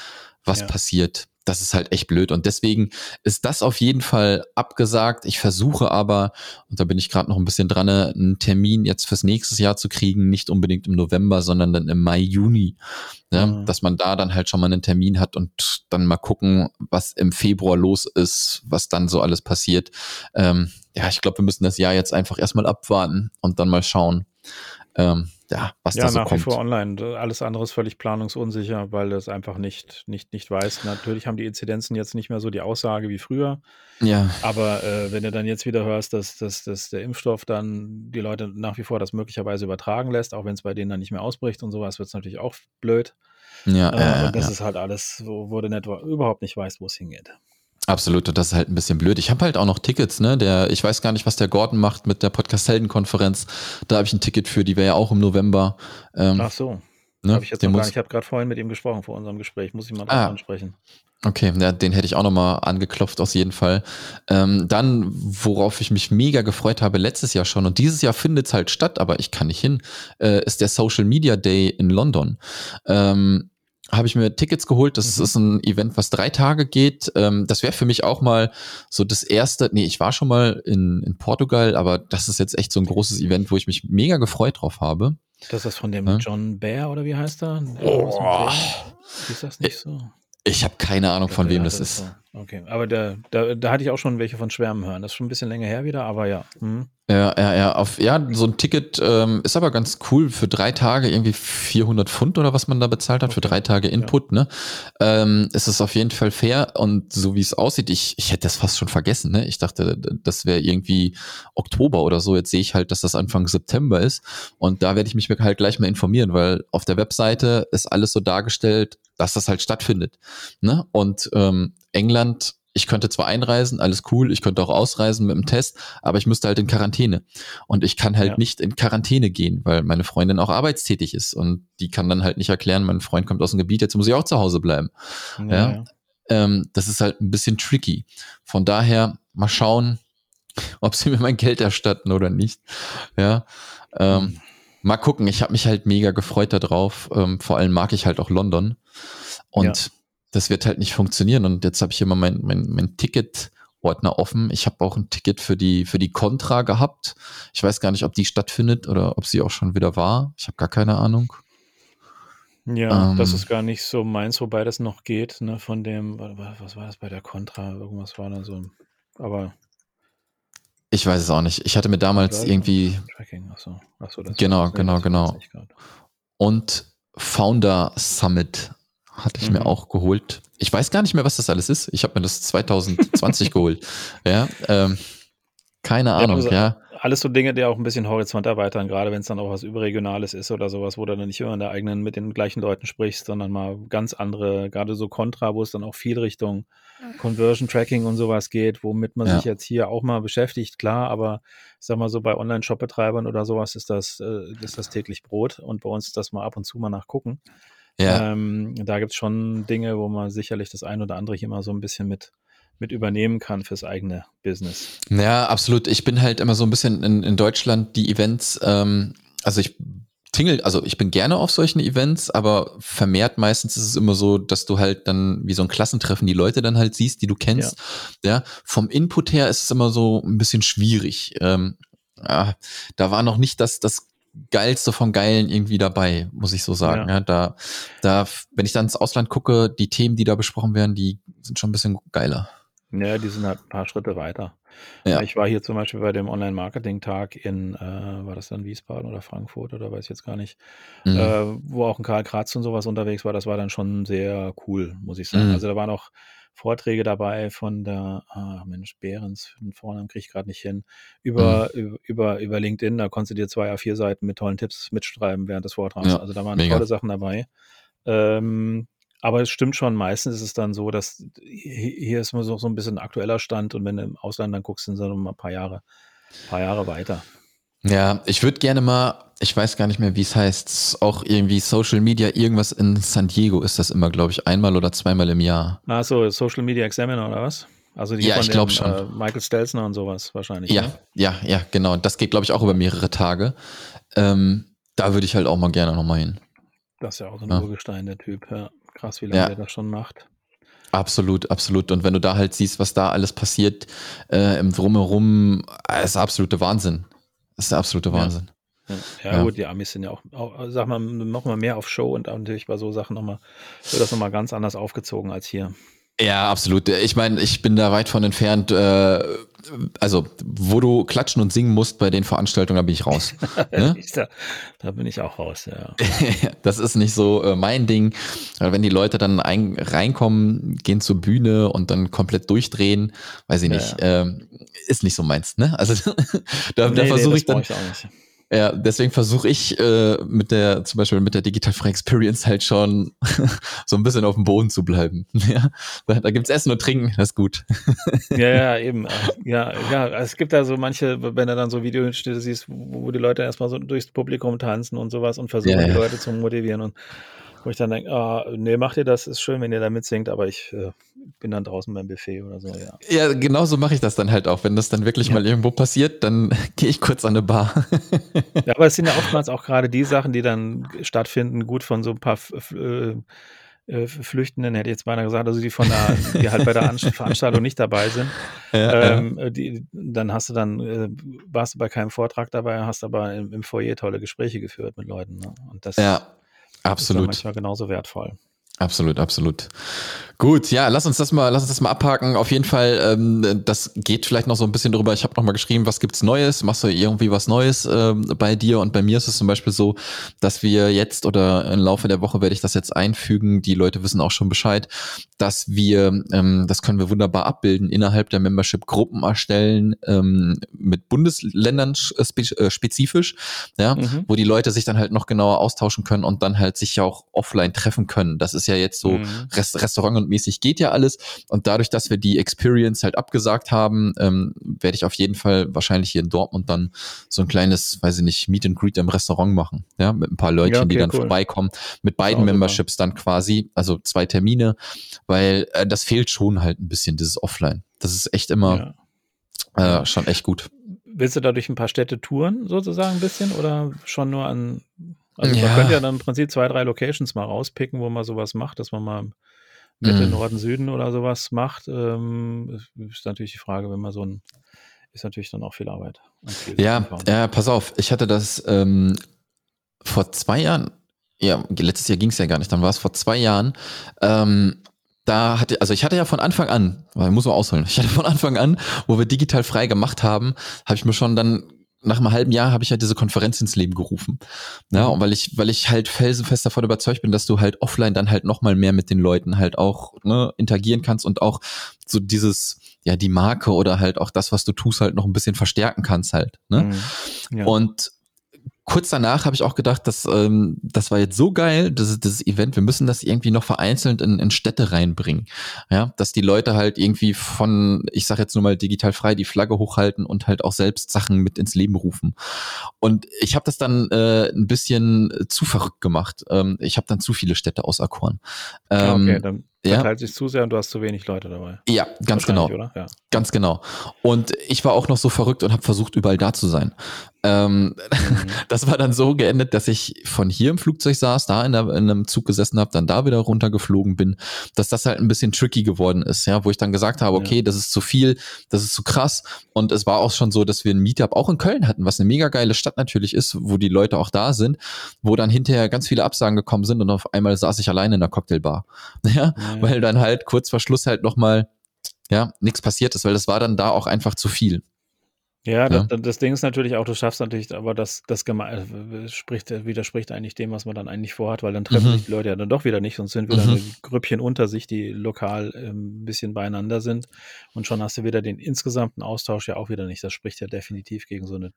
was ja. passiert. Das ist halt echt blöd. Und deswegen ist das auf jeden Fall abgesagt. Ich versuche aber, und da bin ich gerade noch ein bisschen dran, einen Termin jetzt fürs nächste Jahr zu kriegen, nicht unbedingt im November, sondern dann im Mai, Juni. Ja, mhm. Dass man da dann halt schon mal einen Termin hat und dann mal gucken, was im Februar los ist, was dann so alles passiert. Ähm, ja, ich glaube, wir müssen das Jahr jetzt einfach erstmal abwarten und dann mal schauen, ähm, ja, was ja, da so nach kommt. wie vor online. Alles andere ist völlig planungsunsicher, weil das einfach nicht, nicht, nicht weiß. Natürlich haben die Inzidenzen jetzt nicht mehr so die Aussage wie früher. Ja. Aber äh, wenn du dann jetzt wieder hörst, dass, dass, dass der Impfstoff dann die Leute nach wie vor das möglicherweise übertragen lässt, auch wenn es bei denen dann nicht mehr ausbricht und sowas, wird es natürlich auch blöd. Ja, äh, und das ja. ist halt alles, wo, wo du nicht, überhaupt nicht weißt, wo es hingeht. Absolut, und das ist halt ein bisschen blöd. Ich habe halt auch noch Tickets, ne? Der, ich weiß gar nicht, was der Gordon macht mit der Podcast-Helden-Konferenz. Da habe ich ein Ticket für, die wäre ja auch im November. Ähm, Ach so. Ne? Hab ich jetzt noch nicht. Ich habe gerade vorhin mit ihm gesprochen vor unserem Gespräch. Muss ich mal ah, ansprechen. Okay, ja, den hätte ich auch nochmal angeklopft, aus jeden Fall. Ähm, dann, worauf ich mich mega gefreut habe, letztes Jahr schon, und dieses Jahr findet es halt statt, aber ich kann nicht hin, äh, ist der Social Media Day in London. Ähm, habe ich mir Tickets geholt. Das mhm. ist ein Event, was drei Tage geht. Ähm, das wäre für mich auch mal so das erste. Nee, ich war schon mal in, in Portugal, aber das ist jetzt echt so ein großes Event, wo ich mich mega gefreut drauf habe. Das ist von dem ja? John Bear oder wie heißt er? Oh. Ist das nicht so? Ich habe keine Ahnung, von wem das ist. Okay, aber da, da, da hatte ich auch schon welche von Schwärmen hören. Das ist schon ein bisschen länger her wieder, aber ja. Mhm. Ja, ja, ja. Auf, ja, so ein Ticket ähm, ist aber ganz cool. Für drei Tage irgendwie 400 Pfund oder was man da bezahlt hat, okay. für drei Tage Input, ja. ne? Ähm, ist es auf jeden Fall fair und so wie es aussieht, ich, ich hätte das fast schon vergessen, ne? Ich dachte, das wäre irgendwie Oktober oder so. Jetzt sehe ich halt, dass das Anfang September ist und da werde ich mich halt gleich mal informieren, weil auf der Webseite ist alles so dargestellt, dass das halt stattfindet, ne? Und ähm, England ich könnte zwar einreisen, alles cool, ich könnte auch ausreisen mit dem Test, aber ich müsste halt in Quarantäne. Und ich kann halt ja. nicht in Quarantäne gehen, weil meine Freundin auch arbeitstätig ist und die kann dann halt nicht erklären, mein Freund kommt aus dem Gebiet, jetzt muss ich auch zu Hause bleiben. Ja. ja. Ähm, das ist halt ein bisschen tricky. Von daher mal schauen, ob sie mir mein Geld erstatten oder nicht. Ja. Ähm, mhm. Mal gucken, ich habe mich halt mega gefreut darauf. Ähm, vor allem mag ich halt auch London. Und ja das wird halt nicht funktionieren. Und jetzt habe ich immer mein, mein, mein Ticket-Ordner offen. Ich habe auch ein Ticket für die, für die Contra gehabt. Ich weiß gar nicht, ob die stattfindet oder ob sie auch schon wieder war. Ich habe gar keine Ahnung. Ja, ähm, das ist gar nicht so meins, wobei das noch geht, ne, von dem, was war das bei der Contra? Irgendwas war da so, aber. Ich weiß es auch nicht. Ich hatte mir damals irgendwie. Tracking, achso. Achso, genau, genau, genau. Und Founder Summit hatte ich mhm. mir auch geholt. Ich weiß gar nicht mehr, was das alles ist. Ich habe mir das 2020 geholt. Ja, ähm, keine Ahnung, ja, also ja. Alles so Dinge, die auch ein bisschen Horizont erweitern, gerade wenn es dann auch was Überregionales ist oder sowas, wo du dann nicht immer in der eigenen, mit den gleichen Leuten sprichst, sondern mal ganz andere, gerade so Contra, wo es dann auch viel Richtung Conversion Tracking und sowas geht, womit man ja. sich jetzt hier auch mal beschäftigt, klar, aber ich sag mal so bei Online-Shop-Betreibern oder sowas ist das, äh, ist das täglich Brot und bei uns ist das mal ab und zu mal nachgucken. Ja. Ähm, da gibt es schon Dinge, wo man sicherlich das ein oder andere hier mal so ein bisschen mit, mit übernehmen kann fürs eigene Business. Ja, absolut. Ich bin halt immer so ein bisschen in, in Deutschland die Events, ähm, also ich tingel, also ich bin gerne auf solchen Events, aber vermehrt meistens ist es immer so, dass du halt dann wie so ein Klassentreffen die Leute dann halt siehst, die du kennst. Ja, ja vom Input her ist es immer so ein bisschen schwierig. Ähm, ja, da war noch nicht das, das Geilste vom Geilen irgendwie dabei, muss ich so sagen. Ja. ja. da, da, wenn ich dann ins Ausland gucke, die Themen, die da besprochen werden, die sind schon ein bisschen geiler. Ja, die sind halt ein paar Schritte weiter. Ja. Ich war hier zum Beispiel bei dem Online-Marketing-Tag in, äh, war das dann Wiesbaden oder Frankfurt oder weiß ich jetzt gar nicht, mhm. äh, wo auch ein Karl Kratz und sowas unterwegs war. Das war dann schon sehr cool, muss ich sagen. Mhm. Also da waren auch Vorträge dabei von der, ah, Mensch, Behrens, den Vornamen kriege ich gerade nicht hin, über, mhm. über, über LinkedIn. Da konntest du dir zwei A4-Seiten mit tollen Tipps mitschreiben während des Vortrags. Ja, also da waren mega. tolle Sachen dabei. Ähm, aber es stimmt schon, meistens ist es dann so, dass hier ist immer so, so ein bisschen aktueller Stand und wenn du im Ausland dann guckst, sind es dann noch ein paar Jahre, paar Jahre weiter. Ja, ich würde gerne mal, ich weiß gar nicht mehr, wie es heißt, auch irgendwie Social Media, irgendwas in San Diego ist das immer, glaube ich, einmal oder zweimal im Jahr. Ach so, Social Media Examiner oder was? Also die ja, ich glaube schon. Äh, Michael Stelzner und sowas wahrscheinlich. Ja, ne? ja, ja, genau. Das geht, glaube ich, auch über mehrere Tage. Ähm, da würde ich halt auch mal gerne nochmal hin. Das ist ja auch so ein ja. Urgestein, der Typ. Ja, krass, wie lange ja. der das schon macht. Absolut, absolut. Und wenn du da halt siehst, was da alles passiert äh, im Drumherum, äh, ist absolute Wahnsinn. Das ist der absolute Wahnsinn. Ja. Ja, ja, gut, die Amis sind ja auch, auch sag mal, noch mal mehr auf Show und natürlich bei so Sachen nochmal, wird das nochmal ganz anders aufgezogen als hier. Ja, absolut. Ich meine, ich bin da weit von entfernt. Äh, also, wo du klatschen und singen musst bei den Veranstaltungen, da bin ich raus. ne? da, da, bin ich auch raus, ja. das ist nicht so äh, mein Ding. Wenn die Leute dann ein, reinkommen, gehen zur Bühne und dann komplett durchdrehen, weiß ich nicht, ja, ja. Ähm, ist nicht so meins. Ne? Also, da, nee, da versuche nee, ich dann. Ich Ja, deswegen versuche ich äh, mit der, zum Beispiel mit der Digital Free Experience halt schon so ein bisschen auf dem Boden zu bleiben. Ja, da, da gibt's Essen und Trinken, das ist gut. Ja, ja, eben. Ja, ja, es gibt da so manche, wenn du dann so Videoschnitte siehst, wo die Leute erstmal so durchs Publikum tanzen und sowas und versuchen, ja, ja. die Leute zu motivieren und wo ich dann denke, ah, nee, macht ihr das, ist schön, wenn ihr da mitsingt, aber ich äh, bin dann draußen beim Buffet oder so, ja. Ja, genau so mache ich das dann halt auch. Wenn das dann wirklich ja. mal irgendwo passiert, dann gehe ich kurz an eine Bar. ja, aber es sind ja oftmals auch gerade die Sachen, die dann stattfinden, gut von so ein paar äh, äh, Flüchtenden, hätte ich jetzt beinahe gesagt, also die von der, die halt bei der Veranstaltung nicht dabei sind. Ja, ähm. Die, dann hast du dann, äh, warst du bei keinem Vortrag dabei, hast aber im, im Foyer tolle Gespräche geführt mit Leuten. Ne? Und das, ja, Absolut. Ist manchmal genauso wertvoll. Absolut, absolut. Gut, ja, lass uns das mal, lass uns das mal abhaken. Auf jeden Fall, ähm, das geht vielleicht noch so ein bisschen drüber. Ich habe noch mal geschrieben, was gibt's Neues? Machst du irgendwie was Neues ähm, bei dir? Und bei mir ist es zum Beispiel so, dass wir jetzt oder im Laufe der Woche werde ich das jetzt einfügen. Die Leute wissen auch schon Bescheid, dass wir, ähm, das können wir wunderbar abbilden, innerhalb der Membership Gruppen erstellen ähm, mit Bundesländern spe äh, spezifisch, ja, mhm. wo die Leute sich dann halt noch genauer austauschen können und dann halt sich ja auch offline treffen können. Das ist ja jetzt so mhm. Rest Restaurant und mäßig geht ja alles. Und dadurch, dass wir die Experience halt abgesagt haben, ähm, werde ich auf jeden Fall wahrscheinlich hier in Dortmund dann so ein kleines, weiß ich nicht, Meet and Greet im Restaurant machen. Ja, mit ein paar Leutchen, ja, okay, die dann cool. vorbeikommen. Mit beiden Memberships super. dann quasi, also zwei Termine, weil äh, das fehlt schon halt ein bisschen, dieses Offline. Das ist echt immer ja. äh, schon echt gut. Willst du dadurch ein paar Städte touren, sozusagen ein bisschen, oder schon nur an also ja. man könnte ja dann im Prinzip zwei, drei Locations mal rauspicken, wo man sowas macht, dass man mal Mitte, mhm. Norden, Süden oder sowas macht. Ähm, ist natürlich die Frage, wenn man so ein, ist natürlich dann auch viel Arbeit. Viel ja, ja, pass auf, ich hatte das ähm, vor zwei Jahren, ja, letztes Jahr ging es ja gar nicht, dann war es vor zwei Jahren, ähm, da hatte, also ich hatte ja von Anfang an, muss man ausholen, ich hatte von Anfang an, wo wir digital frei gemacht haben, habe ich mir schon dann nach einem halben Jahr habe ich halt diese Konferenz ins Leben gerufen. Ja, mhm. und weil ich, weil ich halt felsenfest davon überzeugt bin, dass du halt offline dann halt nochmal mehr mit den Leuten halt auch ne, interagieren kannst und auch so dieses, ja, die Marke oder halt auch das, was du tust, halt noch ein bisschen verstärken kannst halt. Ne? Mhm. Ja. Und kurz danach habe ich auch gedacht, dass ähm, das war jetzt so geil, das, das Event, wir müssen das irgendwie noch vereinzelt in, in Städte reinbringen. Ja, dass die Leute halt irgendwie von, ich sage jetzt nur mal digital frei, die Flagge hochhalten und halt auch selbst Sachen mit ins Leben rufen. Und ich habe das dann äh, ein bisschen zu verrückt gemacht. Ähm, ich habe dann zu viele Städte auserkoren. Ähm, okay, dann verteilt ja. sich zu sehr und du hast zu wenig Leute dabei. Ja, ganz genau. Ja. Ganz genau. Und ich war auch noch so verrückt und habe versucht, überall da zu sein. Ähm, mhm. Das war dann so geendet, dass ich von hier im Flugzeug saß, da in, der, in einem Zug gesessen habe, dann da wieder runtergeflogen bin, dass das halt ein bisschen tricky geworden ist, ja, wo ich dann gesagt habe, okay, ja. das ist zu viel, das ist zu krass. Und es war auch schon so, dass wir ein Meetup auch in Köln hatten, was eine mega geile Stadt natürlich ist, wo die Leute auch da sind, wo dann hinterher ganz viele Absagen gekommen sind und auf einmal saß ich alleine in der Cocktailbar. Ja, ja. weil dann halt kurz vor Schluss halt nochmal ja, nichts passiert ist, weil das war dann da auch einfach zu viel. Ja, ja. Das, das, Ding ist natürlich auch, du schaffst natürlich, aber das, das äh, spricht, widerspricht eigentlich dem, was man dann eigentlich vorhat, weil dann treffen mhm. sich die Leute ja dann doch wieder nicht, sonst sind wieder mhm. ein Grüppchen unter sich, die lokal ähm, ein bisschen beieinander sind. Und schon hast du wieder den insgesamten Austausch ja auch wieder nicht. Das spricht ja definitiv gegen so eine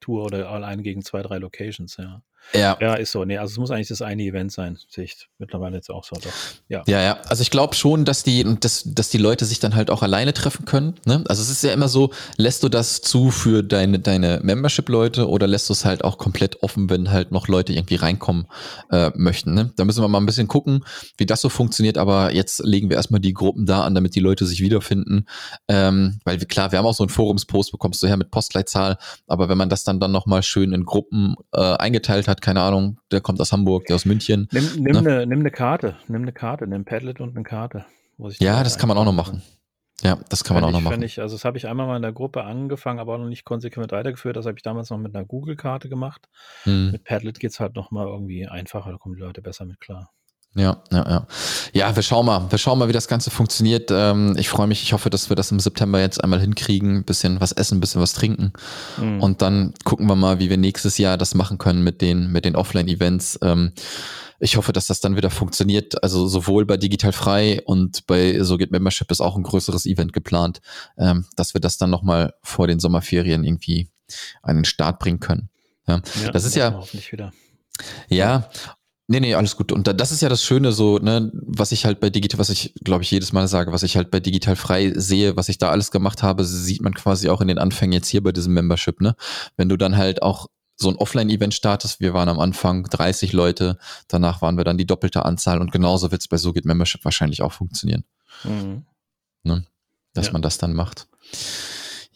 Tour oder allein gegen zwei, drei Locations, ja. Ja. Ja, ist so. Nee, also es muss eigentlich das eine Event sein, sehe ich mittlerweile jetzt auch so. Doch. Ja. ja, ja. Also ich glaube schon, dass die, dass, dass die Leute sich dann halt auch alleine treffen können. Ne? Also es ist ja immer so, lässt du das zu für deine, deine Membership-Leute oder lässt du es halt auch komplett offen, wenn halt noch Leute irgendwie reinkommen äh, möchten. Ne? Da müssen wir mal ein bisschen gucken, wie das so funktioniert, aber jetzt legen wir erstmal die Gruppen da an, damit die Leute sich wiederfinden. Ähm, weil wir, klar, wir haben auch so einen Forumspost, bekommst du her mit Postleitzahl, aber wenn man das dann, dann nochmal schön in Gruppen äh, eingeteilt hat, hat, keine Ahnung, der kommt aus Hamburg, der aus München. Nimm, nimm, ne? eine, nimm eine Karte, nimm eine Karte, nimm ein Padlet und eine Karte. ja, das kann man auch noch machen. Ja, das kann man auch noch machen. Ich, also das habe ich einmal mal in der Gruppe angefangen, aber auch noch nicht konsequent weitergeführt. Das habe ich damals noch mit einer Google-Karte gemacht. Hm. Mit Padlet geht es halt noch mal irgendwie einfacher, da kommen die Leute besser mit klar. Ja, ja, ja. Ja, wir schauen mal. Wir schauen mal, wie das Ganze funktioniert. Ähm, ich freue mich. Ich hoffe, dass wir das im September jetzt einmal hinkriegen. Ein bisschen was essen, ein bisschen was trinken. Mhm. Und dann gucken wir mal, wie wir nächstes Jahr das machen können mit den, mit den Offline-Events. Ähm, ich hoffe, dass das dann wieder funktioniert. Also sowohl bei Digital Frei und bei So geht Membership ist auch ein größeres Event geplant, ähm, dass wir das dann nochmal vor den Sommerferien irgendwie an den Start bringen können. Ja, ja das ist ja. Hoffentlich wieder. Ja, Nee, nee, alles gut. Und das ist ja das Schöne, so, ne, was ich halt bei Digital, was ich, glaube ich, jedes Mal sage, was ich halt bei Digital frei sehe, was ich da alles gemacht habe, sieht man quasi auch in den Anfängen jetzt hier bei diesem Membership, ne? Wenn du dann halt auch so ein Offline-Event startest, wir waren am Anfang 30 Leute, danach waren wir dann die doppelte Anzahl und genauso wird es bei So geht Membership wahrscheinlich auch funktionieren. Mhm. Ne? Dass ja. man das dann macht.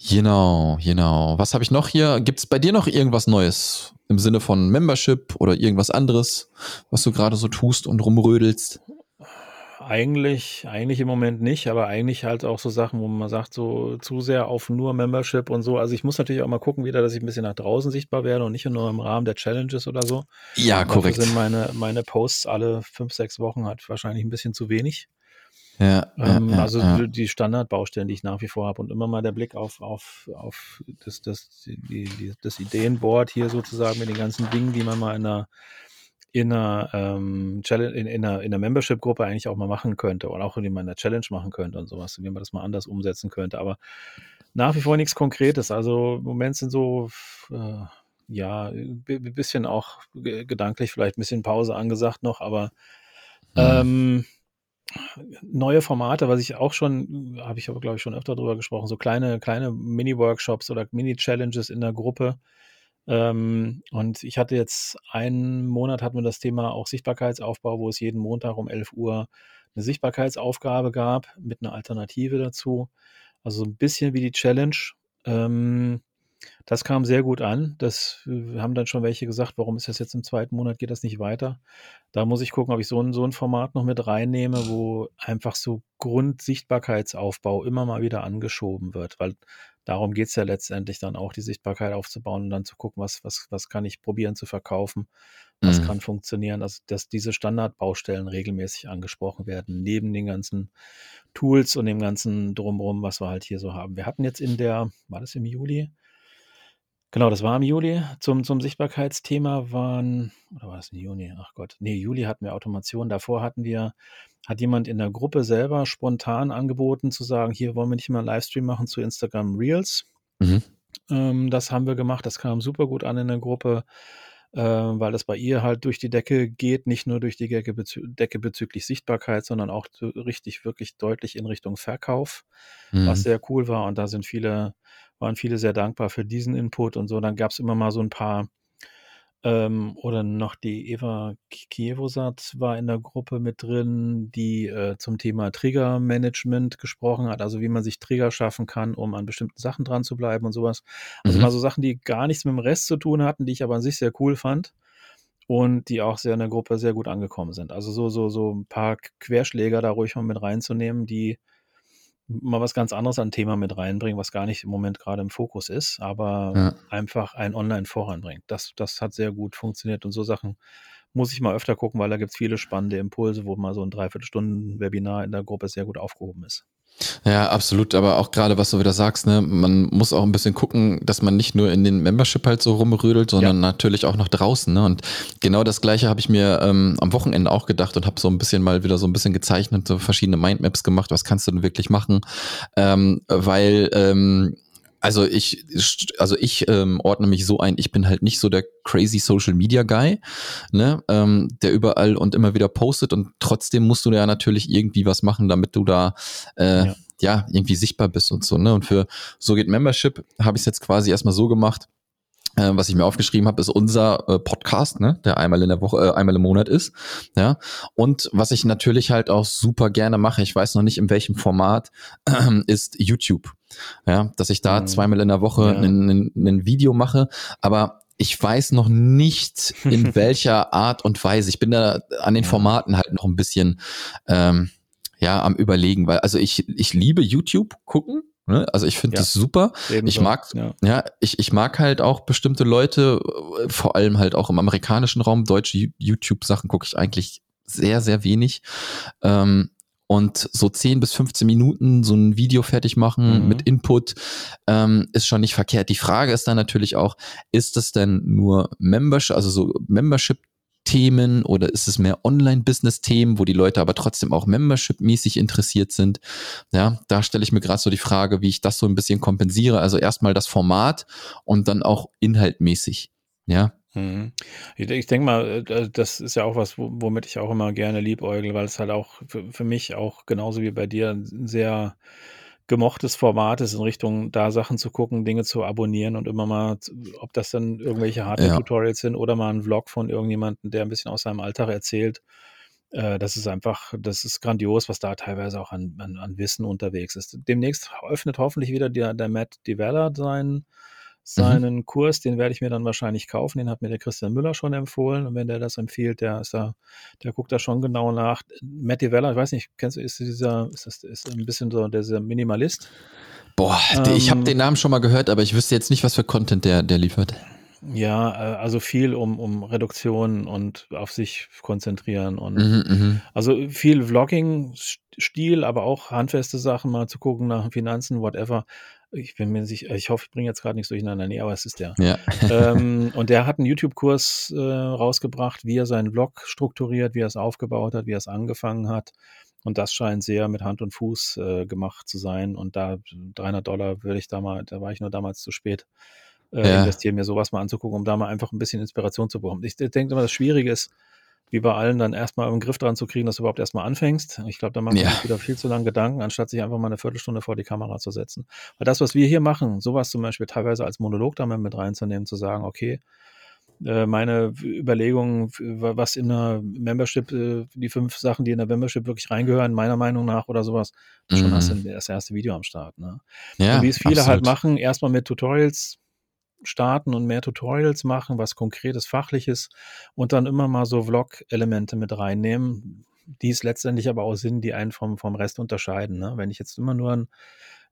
Genau, genau. Was habe ich noch hier? Gibt es bei dir noch irgendwas Neues im Sinne von Membership oder irgendwas anderes, was du gerade so tust und rumrödelst? Eigentlich, eigentlich im Moment nicht, aber eigentlich halt auch so Sachen, wo man sagt, so zu sehr auf nur Membership und so. Also ich muss natürlich auch mal gucken wieder, dass ich ein bisschen nach draußen sichtbar werde und nicht nur im Rahmen der Challenges oder so. Ja, korrekt. Dafür sind meine, meine Posts alle fünf, sechs Wochen halt wahrscheinlich ein bisschen zu wenig. Ja, ähm, ja, also ja. die Standardbaustellen, die ich nach wie vor habe und immer mal der Blick auf, auf, auf das, das, die, die, das Ideenboard hier sozusagen mit den ganzen Dingen, die man mal in einer in einer, ähm, Challenge, in, in einer, in einer Membership-Gruppe eigentlich auch mal machen könnte oder auch in einer Challenge machen könnte und sowas, wie man das mal anders umsetzen könnte. Aber nach wie vor nichts Konkretes. Also im Moment sind so, äh, ja, ein bisschen auch gedanklich vielleicht ein bisschen Pause angesagt noch, aber mhm. ähm, neue Formate, was ich auch schon, habe ich aber glaube ich schon öfter drüber gesprochen, so kleine, kleine Mini-Workshops oder Mini-Challenges in der Gruppe. Ähm, und ich hatte jetzt einen Monat hatten wir das Thema auch Sichtbarkeitsaufbau, wo es jeden Montag um 11 Uhr eine Sichtbarkeitsaufgabe gab mit einer Alternative dazu. Also ein bisschen wie die Challenge. Ähm, das kam sehr gut an. Das äh, haben dann schon welche gesagt, warum ist das jetzt im zweiten Monat, geht das nicht weiter? Da muss ich gucken, ob ich so ein, so ein Format noch mit reinnehme, wo einfach so Grundsichtbarkeitsaufbau immer mal wieder angeschoben wird, weil darum geht es ja letztendlich dann auch, die Sichtbarkeit aufzubauen und dann zu gucken, was, was, was kann ich probieren zu verkaufen, was mhm. kann funktionieren. Also, dass diese Standardbaustellen regelmäßig angesprochen werden, neben den ganzen Tools und dem ganzen Drumherum, was wir halt hier so haben. Wir hatten jetzt in der, war das im Juli? Genau, das war im Juli. Zum, zum Sichtbarkeitsthema waren, oder war das im Juni? Ach Gott, nee, Juli hatten wir Automation. Davor hatten wir, hat jemand in der Gruppe selber spontan angeboten zu sagen, hier wollen wir nicht mal einen Livestream machen zu Instagram Reels. Mhm. Ähm, das haben wir gemacht, das kam super gut an in der Gruppe, äh, weil das bei ihr halt durch die Decke geht, nicht nur durch die Decke, bezü Decke bezüglich Sichtbarkeit, sondern auch richtig, wirklich deutlich in Richtung Verkauf, mhm. was sehr cool war. Und da sind viele waren viele sehr dankbar für diesen Input und so. Dann gab es immer mal so ein paar, ähm, oder noch die Eva Kievosat war in der Gruppe mit drin, die äh, zum Thema Trigger-Management gesprochen hat, also wie man sich Trigger schaffen kann, um an bestimmten Sachen dran zu bleiben und sowas. Also mhm. mal so Sachen, die gar nichts mit dem Rest zu tun hatten, die ich aber an sich sehr cool fand und die auch sehr in der Gruppe sehr gut angekommen sind. Also so, so, so ein paar Querschläger da ruhig mal mit reinzunehmen, die mal was ganz anderes an Thema mit reinbringen, was gar nicht im Moment gerade im Fokus ist, aber ja. einfach ein Online voranbringt. Das, das hat sehr gut funktioniert und so Sachen muss ich mal öfter gucken, weil da gibt es viele spannende Impulse, wo mal so ein Dreiviertelstunden-Webinar in der Gruppe sehr gut aufgehoben ist. Ja, absolut. Aber auch gerade, was du wieder sagst, ne, man muss auch ein bisschen gucken, dass man nicht nur in den Membership halt so rumrödelt, sondern ja. natürlich auch noch draußen. Ne? Und genau das Gleiche habe ich mir ähm, am Wochenende auch gedacht und habe so ein bisschen mal wieder so ein bisschen gezeichnet, so verschiedene Mindmaps gemacht. Was kannst du denn wirklich machen? Ähm, weil ähm, also ich, also ich ähm, ordne mich so ein, ich bin halt nicht so der crazy Social Media Guy, ne, ähm, der überall und immer wieder postet und trotzdem musst du ja natürlich irgendwie was machen, damit du da äh, ja. ja irgendwie sichtbar bist und so, ne? Und für So geht Membership habe ich es jetzt quasi erstmal so gemacht, was ich mir aufgeschrieben habe, ist unser äh, Podcast, ne, der einmal in der Woche, äh, einmal im Monat ist. Ja. Und was ich natürlich halt auch super gerne mache, ich weiß noch nicht in welchem Format, äh, ist YouTube. Ja, dass ich da mhm. zweimal in der Woche ein Video mache, aber ich weiß noch nicht, in welcher Art und Weise. Ich bin da an den Formaten halt noch ein bisschen ähm, ja am überlegen, weil also ich ich liebe YouTube gucken, Ne? Also ich finde ja. das super. Ebenso. Ich mag, ja, ja ich, ich mag halt auch bestimmte Leute, äh, vor allem halt auch im amerikanischen Raum, deutsche YouTube-Sachen gucke ich eigentlich sehr, sehr wenig. Ähm, und so 10 bis 15 Minuten so ein Video fertig machen mhm. mit Input ähm, ist schon nicht verkehrt. Die Frage ist dann natürlich auch, ist das denn nur Membership, also so Membership Themen oder ist es mehr Online-Business-Themen, wo die Leute aber trotzdem auch Membership-mäßig interessiert sind? Ja, da stelle ich mir gerade so die Frage, wie ich das so ein bisschen kompensiere. Also erstmal das Format und dann auch inhaltmäßig. Ja. Mhm. Ich, ich denke mal, äh, das ist ja auch was, womit ich auch immer gerne liebäugle, weil es halt auch für, für mich auch genauso wie bei dir ein sehr gemochtes Format ist, in Richtung da Sachen zu gucken, Dinge zu abonnieren und immer mal, ob das dann irgendwelche Hardware-Tutorials sind oder mal ein Vlog von irgendjemandem, der ein bisschen aus seinem Alltag erzählt. Äh, das ist einfach, das ist grandios, was da teilweise auch an, an, an Wissen unterwegs ist. Demnächst öffnet hoffentlich wieder der, der Matt Develler sein Mhm. Seinen mhm. Kurs, den werde ich mir dann wahrscheinlich kaufen. Den hat mir der Christian Müller schon empfohlen. Und wenn der das empfiehlt, der ist da, der guckt da schon genau nach. Matt Weller, ich weiß nicht, kennst du, ist dieser, ist das ist ein bisschen so dieser Minimalist? Boah, ähm, ich habe den Namen schon mal gehört, aber ich wüsste jetzt nicht, was für Content der, der liefert. Ja, äh, also viel um, um Reduktion und auf sich konzentrieren und mhm, mhm. also viel Vlogging-Stil, aber auch handfeste Sachen mal zu gucken nach Finanzen, whatever. Ich bin mir sicher, ich hoffe, ich bringe jetzt gerade nichts durcheinander. Nee, aber es ist der. Ja. ähm, und der hat einen YouTube-Kurs äh, rausgebracht, wie er seinen Vlog strukturiert, wie er es aufgebaut hat, wie er es angefangen hat. Und das scheint sehr mit Hand und Fuß äh, gemacht zu sein. Und da 300 Dollar würde ich da mal, da war ich nur damals zu spät, äh, ja. investieren, mir sowas mal anzugucken, um da mal einfach ein bisschen Inspiration zu bekommen. Ich denke immer, das Schwierige ist, wie bei allen, dann erstmal im Griff dran zu kriegen, dass du überhaupt erstmal anfängst. Ich glaube, da macht man ja. sich wieder viel zu lange Gedanken, anstatt sich einfach mal eine Viertelstunde vor die Kamera zu setzen. Weil das, was wir hier machen, sowas zum Beispiel teilweise als Monolog da mit reinzunehmen, zu sagen, okay, äh, meine Überlegungen, was in der Membership, äh, die fünf Sachen, die in der Membership wirklich reingehören, meiner Meinung nach oder sowas, schon mhm. hast du das erste Video am Start. Ne? Ja, Und wie es viele halt absolut. halt machen, erstmal mit Tutorials, starten und mehr Tutorials machen, was konkretes, fachliches und dann immer mal so Vlog-Elemente mit reinnehmen, die es letztendlich aber auch sind, die einen vom, vom Rest unterscheiden. Ne? Wenn ich jetzt immer nur einen,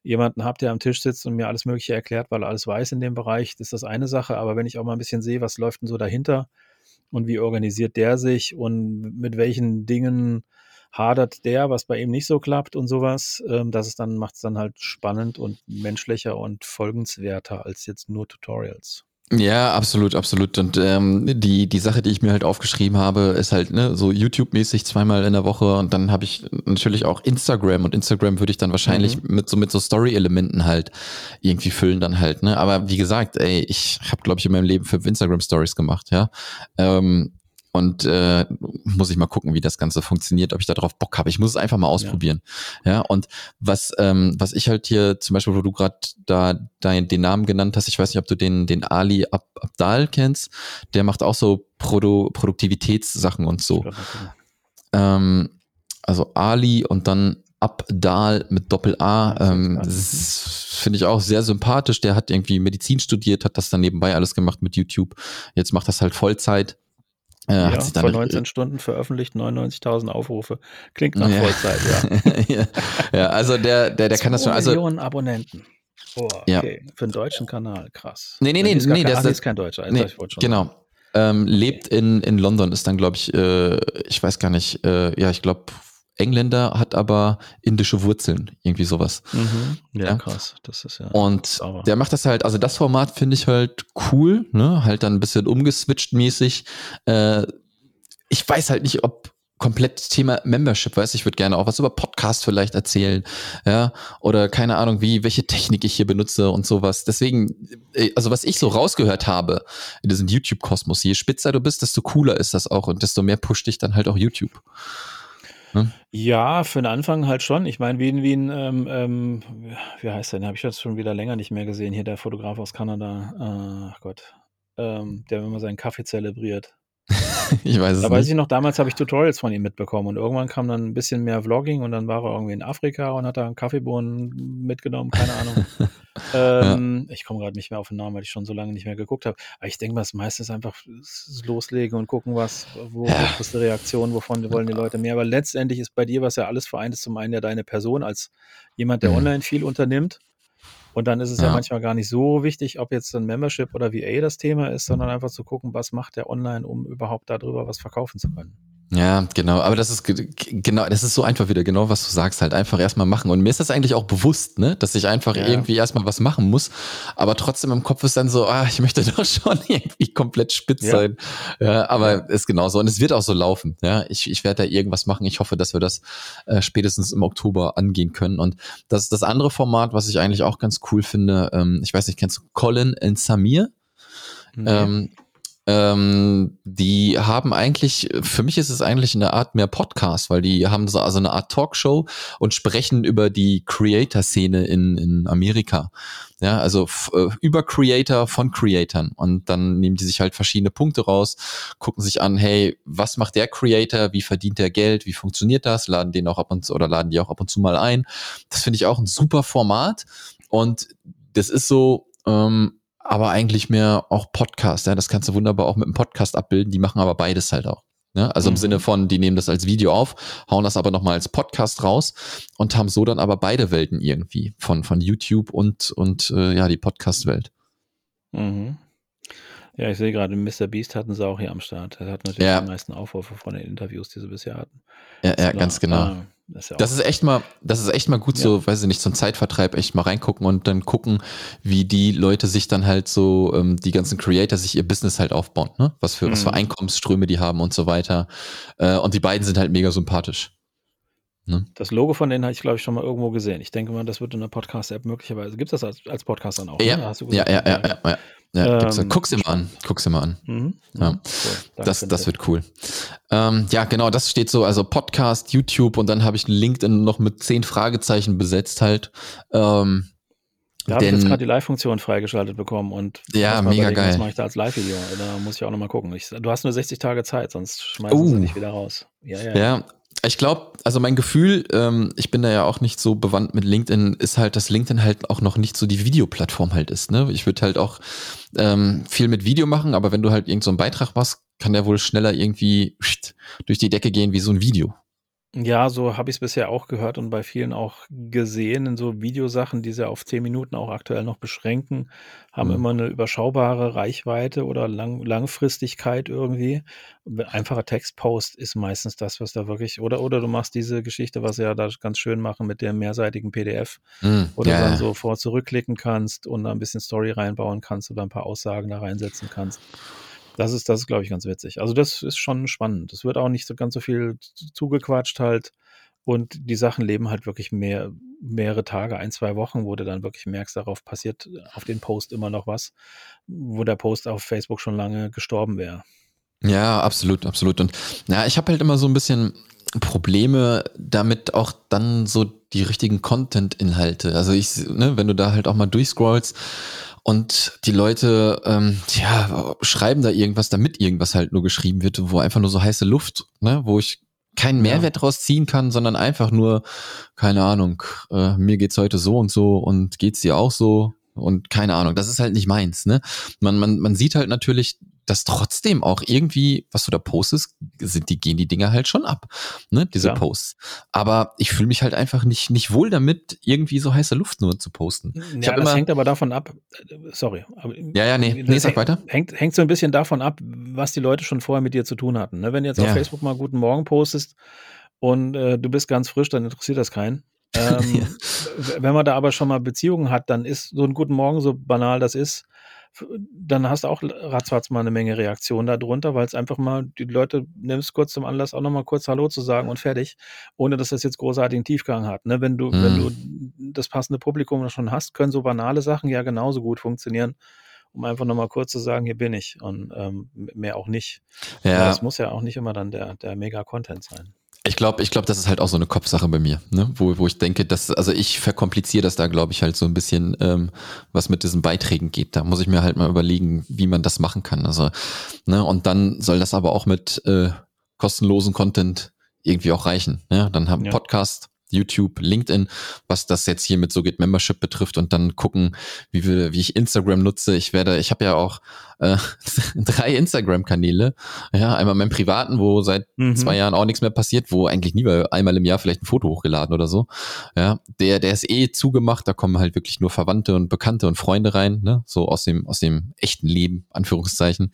jemanden habe, der am Tisch sitzt und mir alles Mögliche erklärt, weil er alles weiß in dem Bereich, ist das eine Sache. Aber wenn ich auch mal ein bisschen sehe, was läuft denn so dahinter und wie organisiert der sich und mit welchen Dingen hadert der, was bei ihm nicht so klappt und sowas. Ähm, das ist dann, macht es dann halt spannend und menschlicher und folgenswerter als jetzt nur Tutorials. Ja, absolut, absolut. Und ähm, die, die Sache, die ich mir halt aufgeschrieben habe, ist halt ne, so YouTube-mäßig zweimal in der Woche und dann habe ich natürlich auch Instagram und Instagram würde ich dann wahrscheinlich mhm. mit so mit so Story-Elementen halt irgendwie füllen dann halt. Ne? Aber wie gesagt, ey, ich habe glaube ich in meinem Leben fünf Instagram-Stories gemacht, ja. Ähm, und äh, muss ich mal gucken, wie das Ganze funktioniert, ob ich da drauf Bock habe. Ich muss es einfach mal ausprobieren. Ja, ja und was, ähm, was ich halt hier zum Beispiel, wo du gerade da dein, den Namen genannt hast, ich weiß nicht, ob du den, den Ali Ab Abdal kennst, der macht auch so Produ Produktivitätssachen und so. Ähm, also Ali und dann Abdal mit Doppel A, ähm, finde ich auch sehr sympathisch. Der hat irgendwie Medizin studiert, hat das dann nebenbei alles gemacht mit YouTube. Jetzt macht das halt Vollzeit äh, ja, hat sich dann vor 19 Stunden veröffentlicht, 99.000 Aufrufe. Klingt nach ja. Vollzeit, ja. ja. also der, der, der kann das schon. Also, Millionen Abonnenten. Oh, okay. Ja. Für einen deutschen Kanal, krass. Nee, nee, nee, nee, nee das, ist kein Deutscher. Nee, genau. Ähm, lebt in, in London, ist dann, glaube ich, äh, ich weiß gar nicht, äh, ja, ich glaube, Engländer, hat aber indische Wurzeln, irgendwie sowas. Mhm. Ja, ja, krass. Das ist ja. Und sauber. der macht das halt, also das Format finde ich halt cool, ne? Halt dann ein bisschen umgeswitcht mäßig. Äh, ich weiß halt nicht, ob komplett Thema Membership, weißt ich würde gerne auch was über Podcast vielleicht erzählen, ja, oder keine Ahnung, wie, welche Technik ich hier benutze und sowas. Deswegen, äh, also was ich so rausgehört habe in diesem YouTube-Kosmos, je spitzer du bist, desto cooler ist das auch und desto mehr pusht dich dann halt auch YouTube. Ne? Ja, für den Anfang halt schon. Ich meine, wie, wie ein, ähm, ähm, wie heißt der? Den habe ich jetzt schon wieder länger nicht mehr gesehen. Hier der Fotograf aus Kanada. Ach Gott. Ähm, der immer seinen Kaffee zelebriert. ich weiß es da nicht. weiß ich noch, damals habe ich Tutorials von ihm mitbekommen und irgendwann kam dann ein bisschen mehr Vlogging und dann war er irgendwie in Afrika und hat da einen Kaffeebohnen mitgenommen, keine Ahnung. ähm, ja. Ich komme gerade nicht mehr auf den Namen, weil ich schon so lange nicht mehr geguckt habe. Aber ich denke mal, das meiste ist einfach loslegen und gucken, was, wo ja. ist die Reaktion, wovon wollen die Leute mehr. Aber letztendlich ist bei dir, was ja alles vereint ist, zum einen ja deine Person als jemand, der mhm. online viel unternimmt und dann ist es ja. ja. manchmal gar nicht so wichtig, ob jetzt ein Membership oder VA das Thema ist, sondern einfach zu gucken, was macht der online, um überhaupt darüber was verkaufen zu können. Ja, genau. Aber das ist genau, das ist so einfach wieder genau, was du sagst, halt einfach erstmal machen. Und mir ist das eigentlich auch bewusst, ne, dass ich einfach ja. irgendwie erstmal was machen muss. Aber trotzdem im Kopf ist dann so, ah, ich möchte doch schon irgendwie komplett spitz ja. sein. Ja, aber ist genauso. Und es wird auch so laufen. Ja, ich, ich werde da irgendwas machen. Ich hoffe, dass wir das äh, spätestens im Oktober angehen können. Und das ist das andere Format, was ich eigentlich auch ganz cool finde. Ähm, ich weiß nicht, kennst du Colin and Samir? Nee. Ähm, Ähm, die haben eigentlich, für mich ist es eigentlich eine Art mehr Podcast, weil die haben so also eine Art Talkshow und sprechen über die Creator-Szene in, in Amerika. Ja, also äh, über Creator von Creatoren. Und dann nehmen die sich halt verschiedene Punkte raus, gucken sich an, hey, was macht der Creator, wie verdient der Geld, wie funktioniert das, laden den auch ab und zu oder laden die auch ab und zu mal ein. Das finde ich auch ein super Format. Und das ist so, ähm, aber eigentlich mehr auch Podcast. Ja, das kannst du wunderbar auch mit einem Podcast abbilden. Die machen aber beides halt auch. Ne? Also mhm. im Sinne von, die nehmen das als Video auf, hauen das aber nochmal als Podcast raus und haben so dann aber beide Welten irgendwie von, von YouTube und, und äh, ja, die Podcast-Welt. Mhm. Ja, ich sehe gerade, Mr. Beast hatten sie auch hier am Start. Er hat natürlich ja. die meisten Aufrufe von den Interviews, die sie bisher hatten. Ja, ja ganz genau. Ah, das, ist ja das ist echt mal, das ist echt mal gut ja. so, weiß ich nicht, so ein Zeitvertreib, echt mal reingucken und dann gucken, wie die Leute sich dann halt so, ähm, die ganzen Creator sich ihr Business halt aufbauen, ne? Was für, mhm. was für mhm. Einkommensströme die haben und so weiter. Äh, und die beiden sind halt mega sympathisch. Ne? Das Logo von denen habe ich, glaube ich, schon mal irgendwo gesehen. Ich denke mal, das wird in der Podcast-App möglicherweise. Gibt es das als, als Podcast dann auch? Ja, ne? ja, ja, ja, ja, ja. Ja, ähm, guck's mal an. Guck's mal an. Mhm. Ja. Cool. Das, das wird cool. Ähm, ja, genau, das steht so, also Podcast, YouTube und dann habe ich LinkedIn noch mit zehn Fragezeichen besetzt halt. Ähm, da habe ich jetzt gerade die Live-Funktion freigeschaltet bekommen und ja, mega geil. Was mache ich da als Live-Video? Da muss ich auch nochmal gucken. Ich, du hast nur 60 Tage Zeit, sonst schmeißen uh. sie nicht wieder raus. Ja, ja. ja ich glaube, also mein Gefühl, ähm, ich bin da ja auch nicht so bewandt mit LinkedIn, ist halt, dass LinkedIn halt auch noch nicht so die Videoplattform halt ist. Ne? Ich würde halt auch ähm, viel mit Video machen, aber wenn du halt irgend so einen Beitrag machst, kann der wohl schneller irgendwie durch die Decke gehen wie so ein Video. Ja, so habe ich es bisher auch gehört und bei vielen auch gesehen in so Videosachen, die sie auf zehn Minuten auch aktuell noch beschränken, haben Mhm. immer eine überschaubare Reichweite oder Lang Langfristigkeit irgendwie. Einfacher Textpost ist meistens das, was da wirklich oder oder du machst diese Geschichte, was sie ja da ganz schön machen mit dem mehrseitigen PDF, Mhm. wo du Ja, dann ja. so vor zurückklicken kannst und da ein bisschen Story reinbauen kannst oder ein paar Aussagen da reinsetzen kannst. Das ist, das ist, glaube ich, ganz witzig. Also das ist schon spannend. Es wird auch nicht so ganz so viel zugequatscht halt. Und die Sachen leben halt wirklich mehr, mehrere Tage, ein, zwei Wochen, wo du dann wirklich merkst, darauf passiert auf den Post immer noch was, wo der Post auf Facebook schon lange gestorben wäre. Ja, absolut, absolut. Und ja, ich habe halt immer so ein bisschen Probleme damit auch dann so die richtigen Content-Inhalte. Also ich, ne, wenn du da halt auch mal durchscrollst und die Leute, ähm, ja, schreiben da irgendwas, damit irgendwas halt nur geschrieben wird, wo einfach nur so heiße Luft, ne, wo ich keinen Mehrwert ja. draus ziehen kann, sondern einfach nur, keine Ahnung, äh, mir geht's heute so und so und geht's dir auch so und keine Ahnung, das ist halt nicht meins, ne? Man, man, man sieht halt natürlich dass trotzdem auch irgendwie, was du da postest, sind die, gehen die Dinger halt schon ab, ne, diese ja. Posts. Aber ich fühle mich halt einfach nicht, nicht wohl damit, irgendwie so heiße Luft nur zu posten. Ja, das immer, hängt aber davon ab, äh, sorry. ja, ja, nee, nee, sag weiter. Hängt, hängt so ein bisschen davon ab, was die Leute schon vorher mit dir zu tun hatten. Ne? Wenn du jetzt ja. auf Facebook mal Guten Morgen postest und äh, du bist ganz frisch, dann interessiert das keinen. Ähm, ja. Wenn man da aber schon mal Beziehungen hat, dann ist so ein Guten Morgen, so banal das ist, dann hast du auch ratzfatz mal eine Menge Reaktionen darunter, weil es einfach mal, die Leute nimmst kurz zum Anlass, auch nochmal kurz Hallo zu sagen und fertig, ohne dass das jetzt großartigen Tiefgang hat. Ne? Wenn du, mhm. wenn du das passende Publikum schon hast, können so banale Sachen ja genauso gut funktionieren, um einfach nochmal kurz zu sagen, hier bin ich und ähm, mehr auch nicht. Ja. Das muss ja auch nicht immer dann der, der Mega-Content sein. Ich glaube, ich glaube, das ist halt auch so eine Kopfsache bei mir, ne? wo, wo ich denke, dass, also ich verkompliziere das da, glaube ich, halt so ein bisschen, ähm, was mit diesen Beiträgen geht. Da muss ich mir halt mal überlegen, wie man das machen kann. Also, ne, und dann soll das aber auch mit äh, kostenlosen Content irgendwie auch reichen. Ne? Dann haben ja. Podcast, YouTube, LinkedIn, was das jetzt hier mit So geht Membership betrifft und dann gucken, wie, wir, wie ich Instagram nutze. Ich werde, ich habe ja auch äh, drei Instagram-Kanäle. Ja, einmal meinen privaten, wo seit mhm. zwei Jahren auch nichts mehr passiert, wo eigentlich nie einmal im Jahr vielleicht ein Foto hochgeladen oder so. Ja, der, der ist eh zugemacht, da kommen halt wirklich nur Verwandte und Bekannte und Freunde rein, ne? So aus dem, aus dem echten Leben, Anführungszeichen.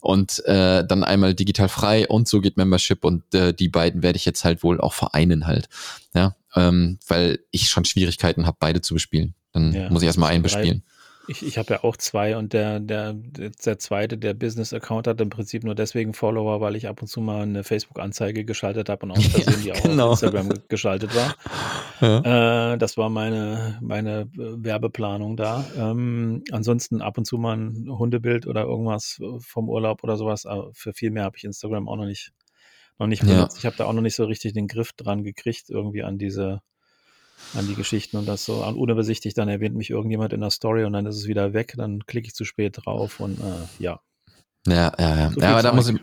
Und äh, dann einmal digital frei und so geht Membership und äh, die beiden werde ich jetzt halt wohl auch vereinen halt. Ja, ähm, weil ich schon Schwierigkeiten habe, beide zu bespielen. Dann ja, muss ich erstmal einen bespielen. Ich, ich habe ja auch zwei und der, der, der zweite, der Business-Account hat im Prinzip nur deswegen Follower, weil ich ab und zu mal eine Facebook-Anzeige geschaltet habe und aus Versehen ja, die auch genau. auf Instagram geschaltet war. Ja. Äh, das war meine, meine Werbeplanung da. Ähm, ansonsten ab und zu mal ein Hundebild oder irgendwas vom Urlaub oder sowas. Aber für viel mehr habe ich Instagram auch noch nicht, noch nicht benutzt. Ja. Ich habe da auch noch nicht so richtig den Griff dran gekriegt, irgendwie an diese an die Geschichten und das so unübersichtlich, dann erwähnt mich irgendjemand in der Story und dann ist es wieder weg, dann klicke ich zu spät drauf und äh, ja. Ja, ja, ja. So ja, aber da muss ich,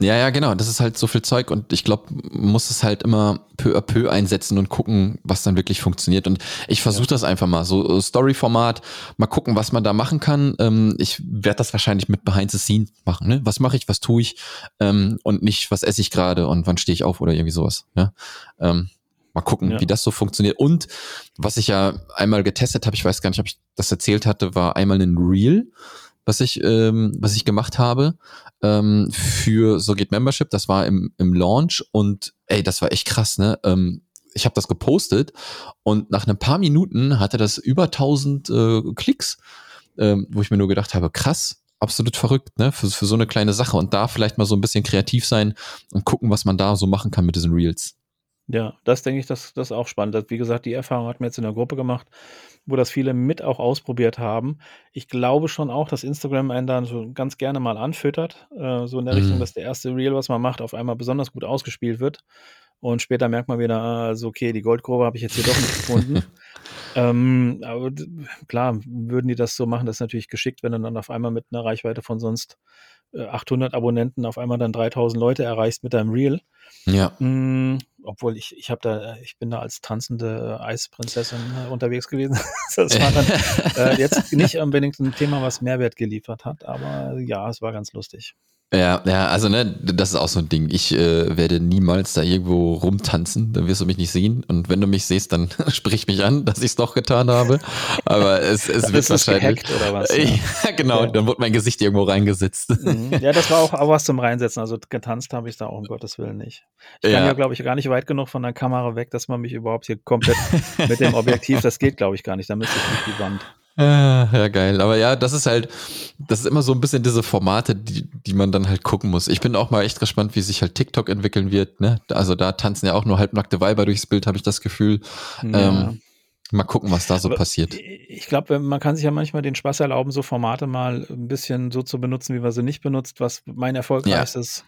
ja, ja, genau. Das ist halt so viel Zeug und ich glaube, muss es halt immer peu à peu einsetzen und gucken, was dann wirklich funktioniert. Und ich versuche ja. das einfach mal. So Story-Format, mal gucken, was man da machen kann. Ähm, ich werde das wahrscheinlich mit Behind the Scenes machen. Ne? Was mache ich, was tue ich ähm, und nicht, was esse ich gerade und wann stehe ich auf oder irgendwie sowas. Ja? Ähm, Mal gucken, ja. wie das so funktioniert. Und was ich ja einmal getestet habe, ich weiß gar nicht, ob ich das erzählt hatte, war einmal ein Reel, was ich, ähm, was ich gemacht habe ähm, für So geht Membership. Das war im, im Launch und ey, das war echt krass, ne? Ähm, ich habe das gepostet und nach ein paar Minuten hatte das über 1000 äh, Klicks, ähm, wo ich mir nur gedacht habe, krass, absolut verrückt, ne? Für, für so eine kleine Sache und da vielleicht mal so ein bisschen kreativ sein und gucken, was man da so machen kann mit diesen Reels. Ja, das denke ich, dass das auch spannend ist. Wie gesagt, die Erfahrung hat mir jetzt in der Gruppe gemacht, wo das viele mit auch ausprobiert haben. Ich glaube schon auch, dass Instagram einen dann so ganz gerne mal anfüttert, äh, so in der Richtung, mhm. dass der erste Reel, was man macht, auf einmal besonders gut ausgespielt wird. Und später merkt man wieder, also okay, die Goldgrube habe ich jetzt hier doch nicht gefunden. ähm, aber klar, würden die das so machen, das ist natürlich geschickt, wenn du dann auf einmal mit einer Reichweite von sonst 800 äh, Abonnenten auf einmal dann 3000 Leute erreichst mit deinem Reel. Ja. Obwohl ich, ich habe da, ich bin da als tanzende Eisprinzessin äh, unterwegs gewesen. das war dann äh, jetzt nicht unbedingt ein Thema, was Mehrwert geliefert hat, aber ja, es war ganz lustig. Ja, ja, also ne, das ist auch so ein Ding. Ich äh, werde niemals da irgendwo rumtanzen, dann wirst du mich nicht sehen. Und wenn du mich siehst, dann sprich mich an, dass ich es doch getan habe. Aber es, es wird wahrscheinlich. oder was? Ja, ja genau, ja. dann wird mein Gesicht irgendwo reingesetzt. Mhm. Ja, das war auch, auch was zum Reinsetzen. Also getanzt habe ich da auch um Gottes Willen nicht. Ich kann ja, glaube ich, gar nicht weit genug von der Kamera weg, dass man mich überhaupt hier komplett mit dem Objektiv, das geht, glaube ich, gar nicht. Da müsste ich nicht die Wand. Ja, ja, geil. Aber ja, das ist halt, das ist immer so ein bisschen diese Formate, die, die man dann halt gucken muss. Ich bin auch mal echt gespannt, wie sich halt TikTok entwickeln wird. Ne? Also da tanzen ja auch nur halbnackte Weiber durchs Bild, habe ich das Gefühl. Ja. Ähm, mal gucken, was da so Aber passiert. Ich glaube, man kann sich ja manchmal den Spaß erlauben, so Formate mal ein bisschen so zu benutzen, wie man sie nicht benutzt. Was mein erfolgreichstes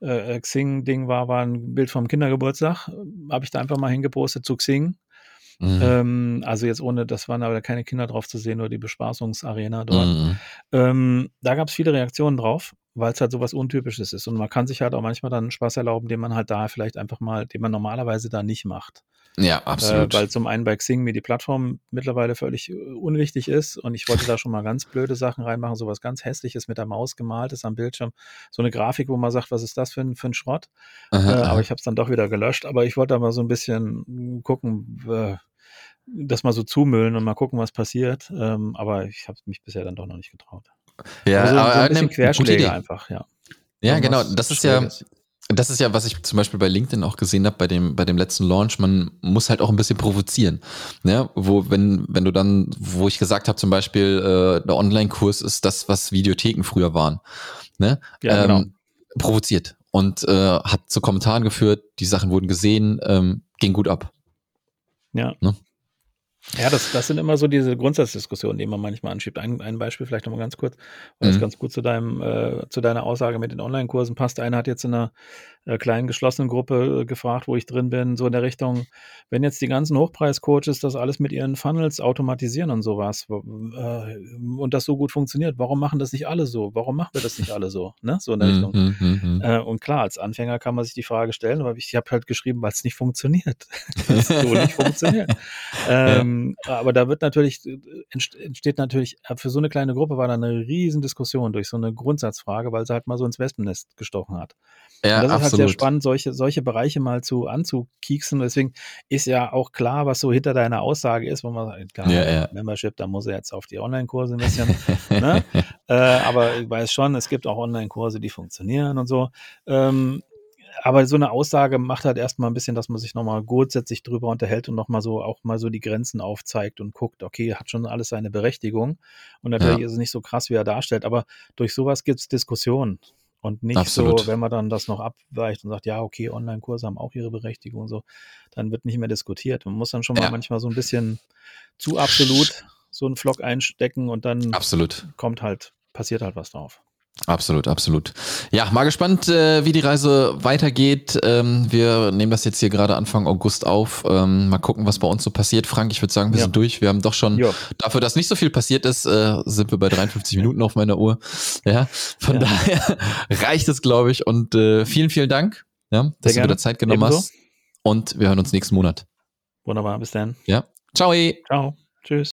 ja. äh, Xing-Ding war, war ein Bild vom Kindergeburtstag. Habe ich da einfach mal hingepostet zu Xing Mhm. Ähm, also jetzt ohne, das waren aber keine Kinder drauf zu sehen, nur die Bespaßungsarena dort. Mhm. Ähm, da gab es viele Reaktionen drauf, weil es halt so was Untypisches ist. Und man kann sich halt auch manchmal dann einen Spaß erlauben, den man halt da vielleicht einfach mal, den man normalerweise da nicht macht. Ja, absolut. Äh, weil zum einen bei Xing mir die Plattform mittlerweile völlig äh, unwichtig ist und ich wollte da schon mal ganz blöde Sachen reinmachen, sowas ganz hässliches mit der Maus gemaltes am Bildschirm, so eine Grafik, wo man sagt, was ist das für ein, für ein Schrott? Aha, äh, aber ich habe es dann doch wieder gelöscht. Aber ich wollte da mal so ein bisschen gucken, äh, das mal so zumüllen und mal gucken, was passiert. Ähm, aber ich habe mich bisher dann doch noch nicht getraut. Ja, also so, aber so ein bisschen Querschläge einfach, ja. Ja, genau. Das ist ja, das ist ja, was ich zum Beispiel bei LinkedIn auch gesehen habe, bei dem, bei dem letzten Launch, man muss halt auch ein bisschen provozieren. Ne? Wo, wenn, wenn du dann, wo ich gesagt habe, zum Beispiel, äh, der Online-Kurs ist das, was Videotheken früher waren. Ne? Ja, genau. ähm, provoziert. Und äh, hat zu Kommentaren geführt, die Sachen wurden gesehen, ähm, ging gut ab. Ja. Ne? Ja, das, das sind immer so diese Grundsatzdiskussionen, die man manchmal anschiebt. Ein, ein Beispiel vielleicht nochmal ganz kurz, weil es mhm. ganz gut zu deinem, äh, zu deiner Aussage mit den Online-Kursen passt. Einer hat jetzt in einer äh, kleinen geschlossenen Gruppe äh, gefragt, wo ich drin bin, so in der Richtung, wenn jetzt die ganzen Hochpreis-Coaches das alles mit ihren Funnels automatisieren und sowas äh, und das so gut funktioniert, warum machen das nicht alle so? Warum machen wir das nicht alle so? Ne? So in der Richtung. Mhm, mhm, mhm. Äh, und klar, als Anfänger kann man sich die Frage stellen, aber ich, habe halt geschrieben, weil es nicht funktioniert. es so nicht funktioniert. Ähm, ja. Aber da wird natürlich, äh, entsteht natürlich, für so eine kleine Gruppe war da eine riesen Diskussion durch so eine Grundsatzfrage, weil sie halt mal so ins Wespennest gestochen hat. Ja, das ist halt sehr spannend, solche, solche Bereiche mal zu anzukieksen. Deswegen ist ja auch klar, was so hinter deiner Aussage ist, wo man sagt, klar, ja, ja. Membership, da muss er jetzt auf die Online-Kurse investieren. ne? äh, aber ich weiß schon, es gibt auch Online-Kurse, die funktionieren und so. Ähm, aber so eine Aussage macht halt erstmal ein bisschen, dass man sich nochmal grundsätzlich drüber unterhält und nochmal so auch mal so die Grenzen aufzeigt und guckt, okay, hat schon alles seine Berechtigung. Und natürlich ja. ist es nicht so krass, wie er darstellt, aber durch sowas gibt es Diskussionen. Und nicht Absolut. so, wenn man dann das noch abweicht und sagt, ja, okay, Online-Kurse haben auch ihre Berechtigung und so, dann wird nicht mehr diskutiert. Man muss dann schon mal ja. manchmal so ein bisschen zu absolut so einen Vlog einstecken und dann Absolut. kommt halt, passiert halt was drauf. Absolut, absolut. Ja, mal gespannt, äh, wie die Reise weitergeht. Ähm, wir nehmen das jetzt hier gerade Anfang August auf. Ähm, mal gucken, was bei uns so passiert. Frank, ich würde sagen, wir ja. sind durch. Wir haben doch schon, ja. dafür, dass nicht so viel passiert ist, äh, sind wir bei 53 Minuten auf meiner Uhr. Ja, von ja. daher reicht es, glaube ich. Und äh, vielen, vielen Dank, ja, dass Sehr du wieder Zeit genommen Ebenso. hast. Und wir hören uns nächsten Monat. Wunderbar, bis dann. Ja, ciao. Ciao. Tschüss.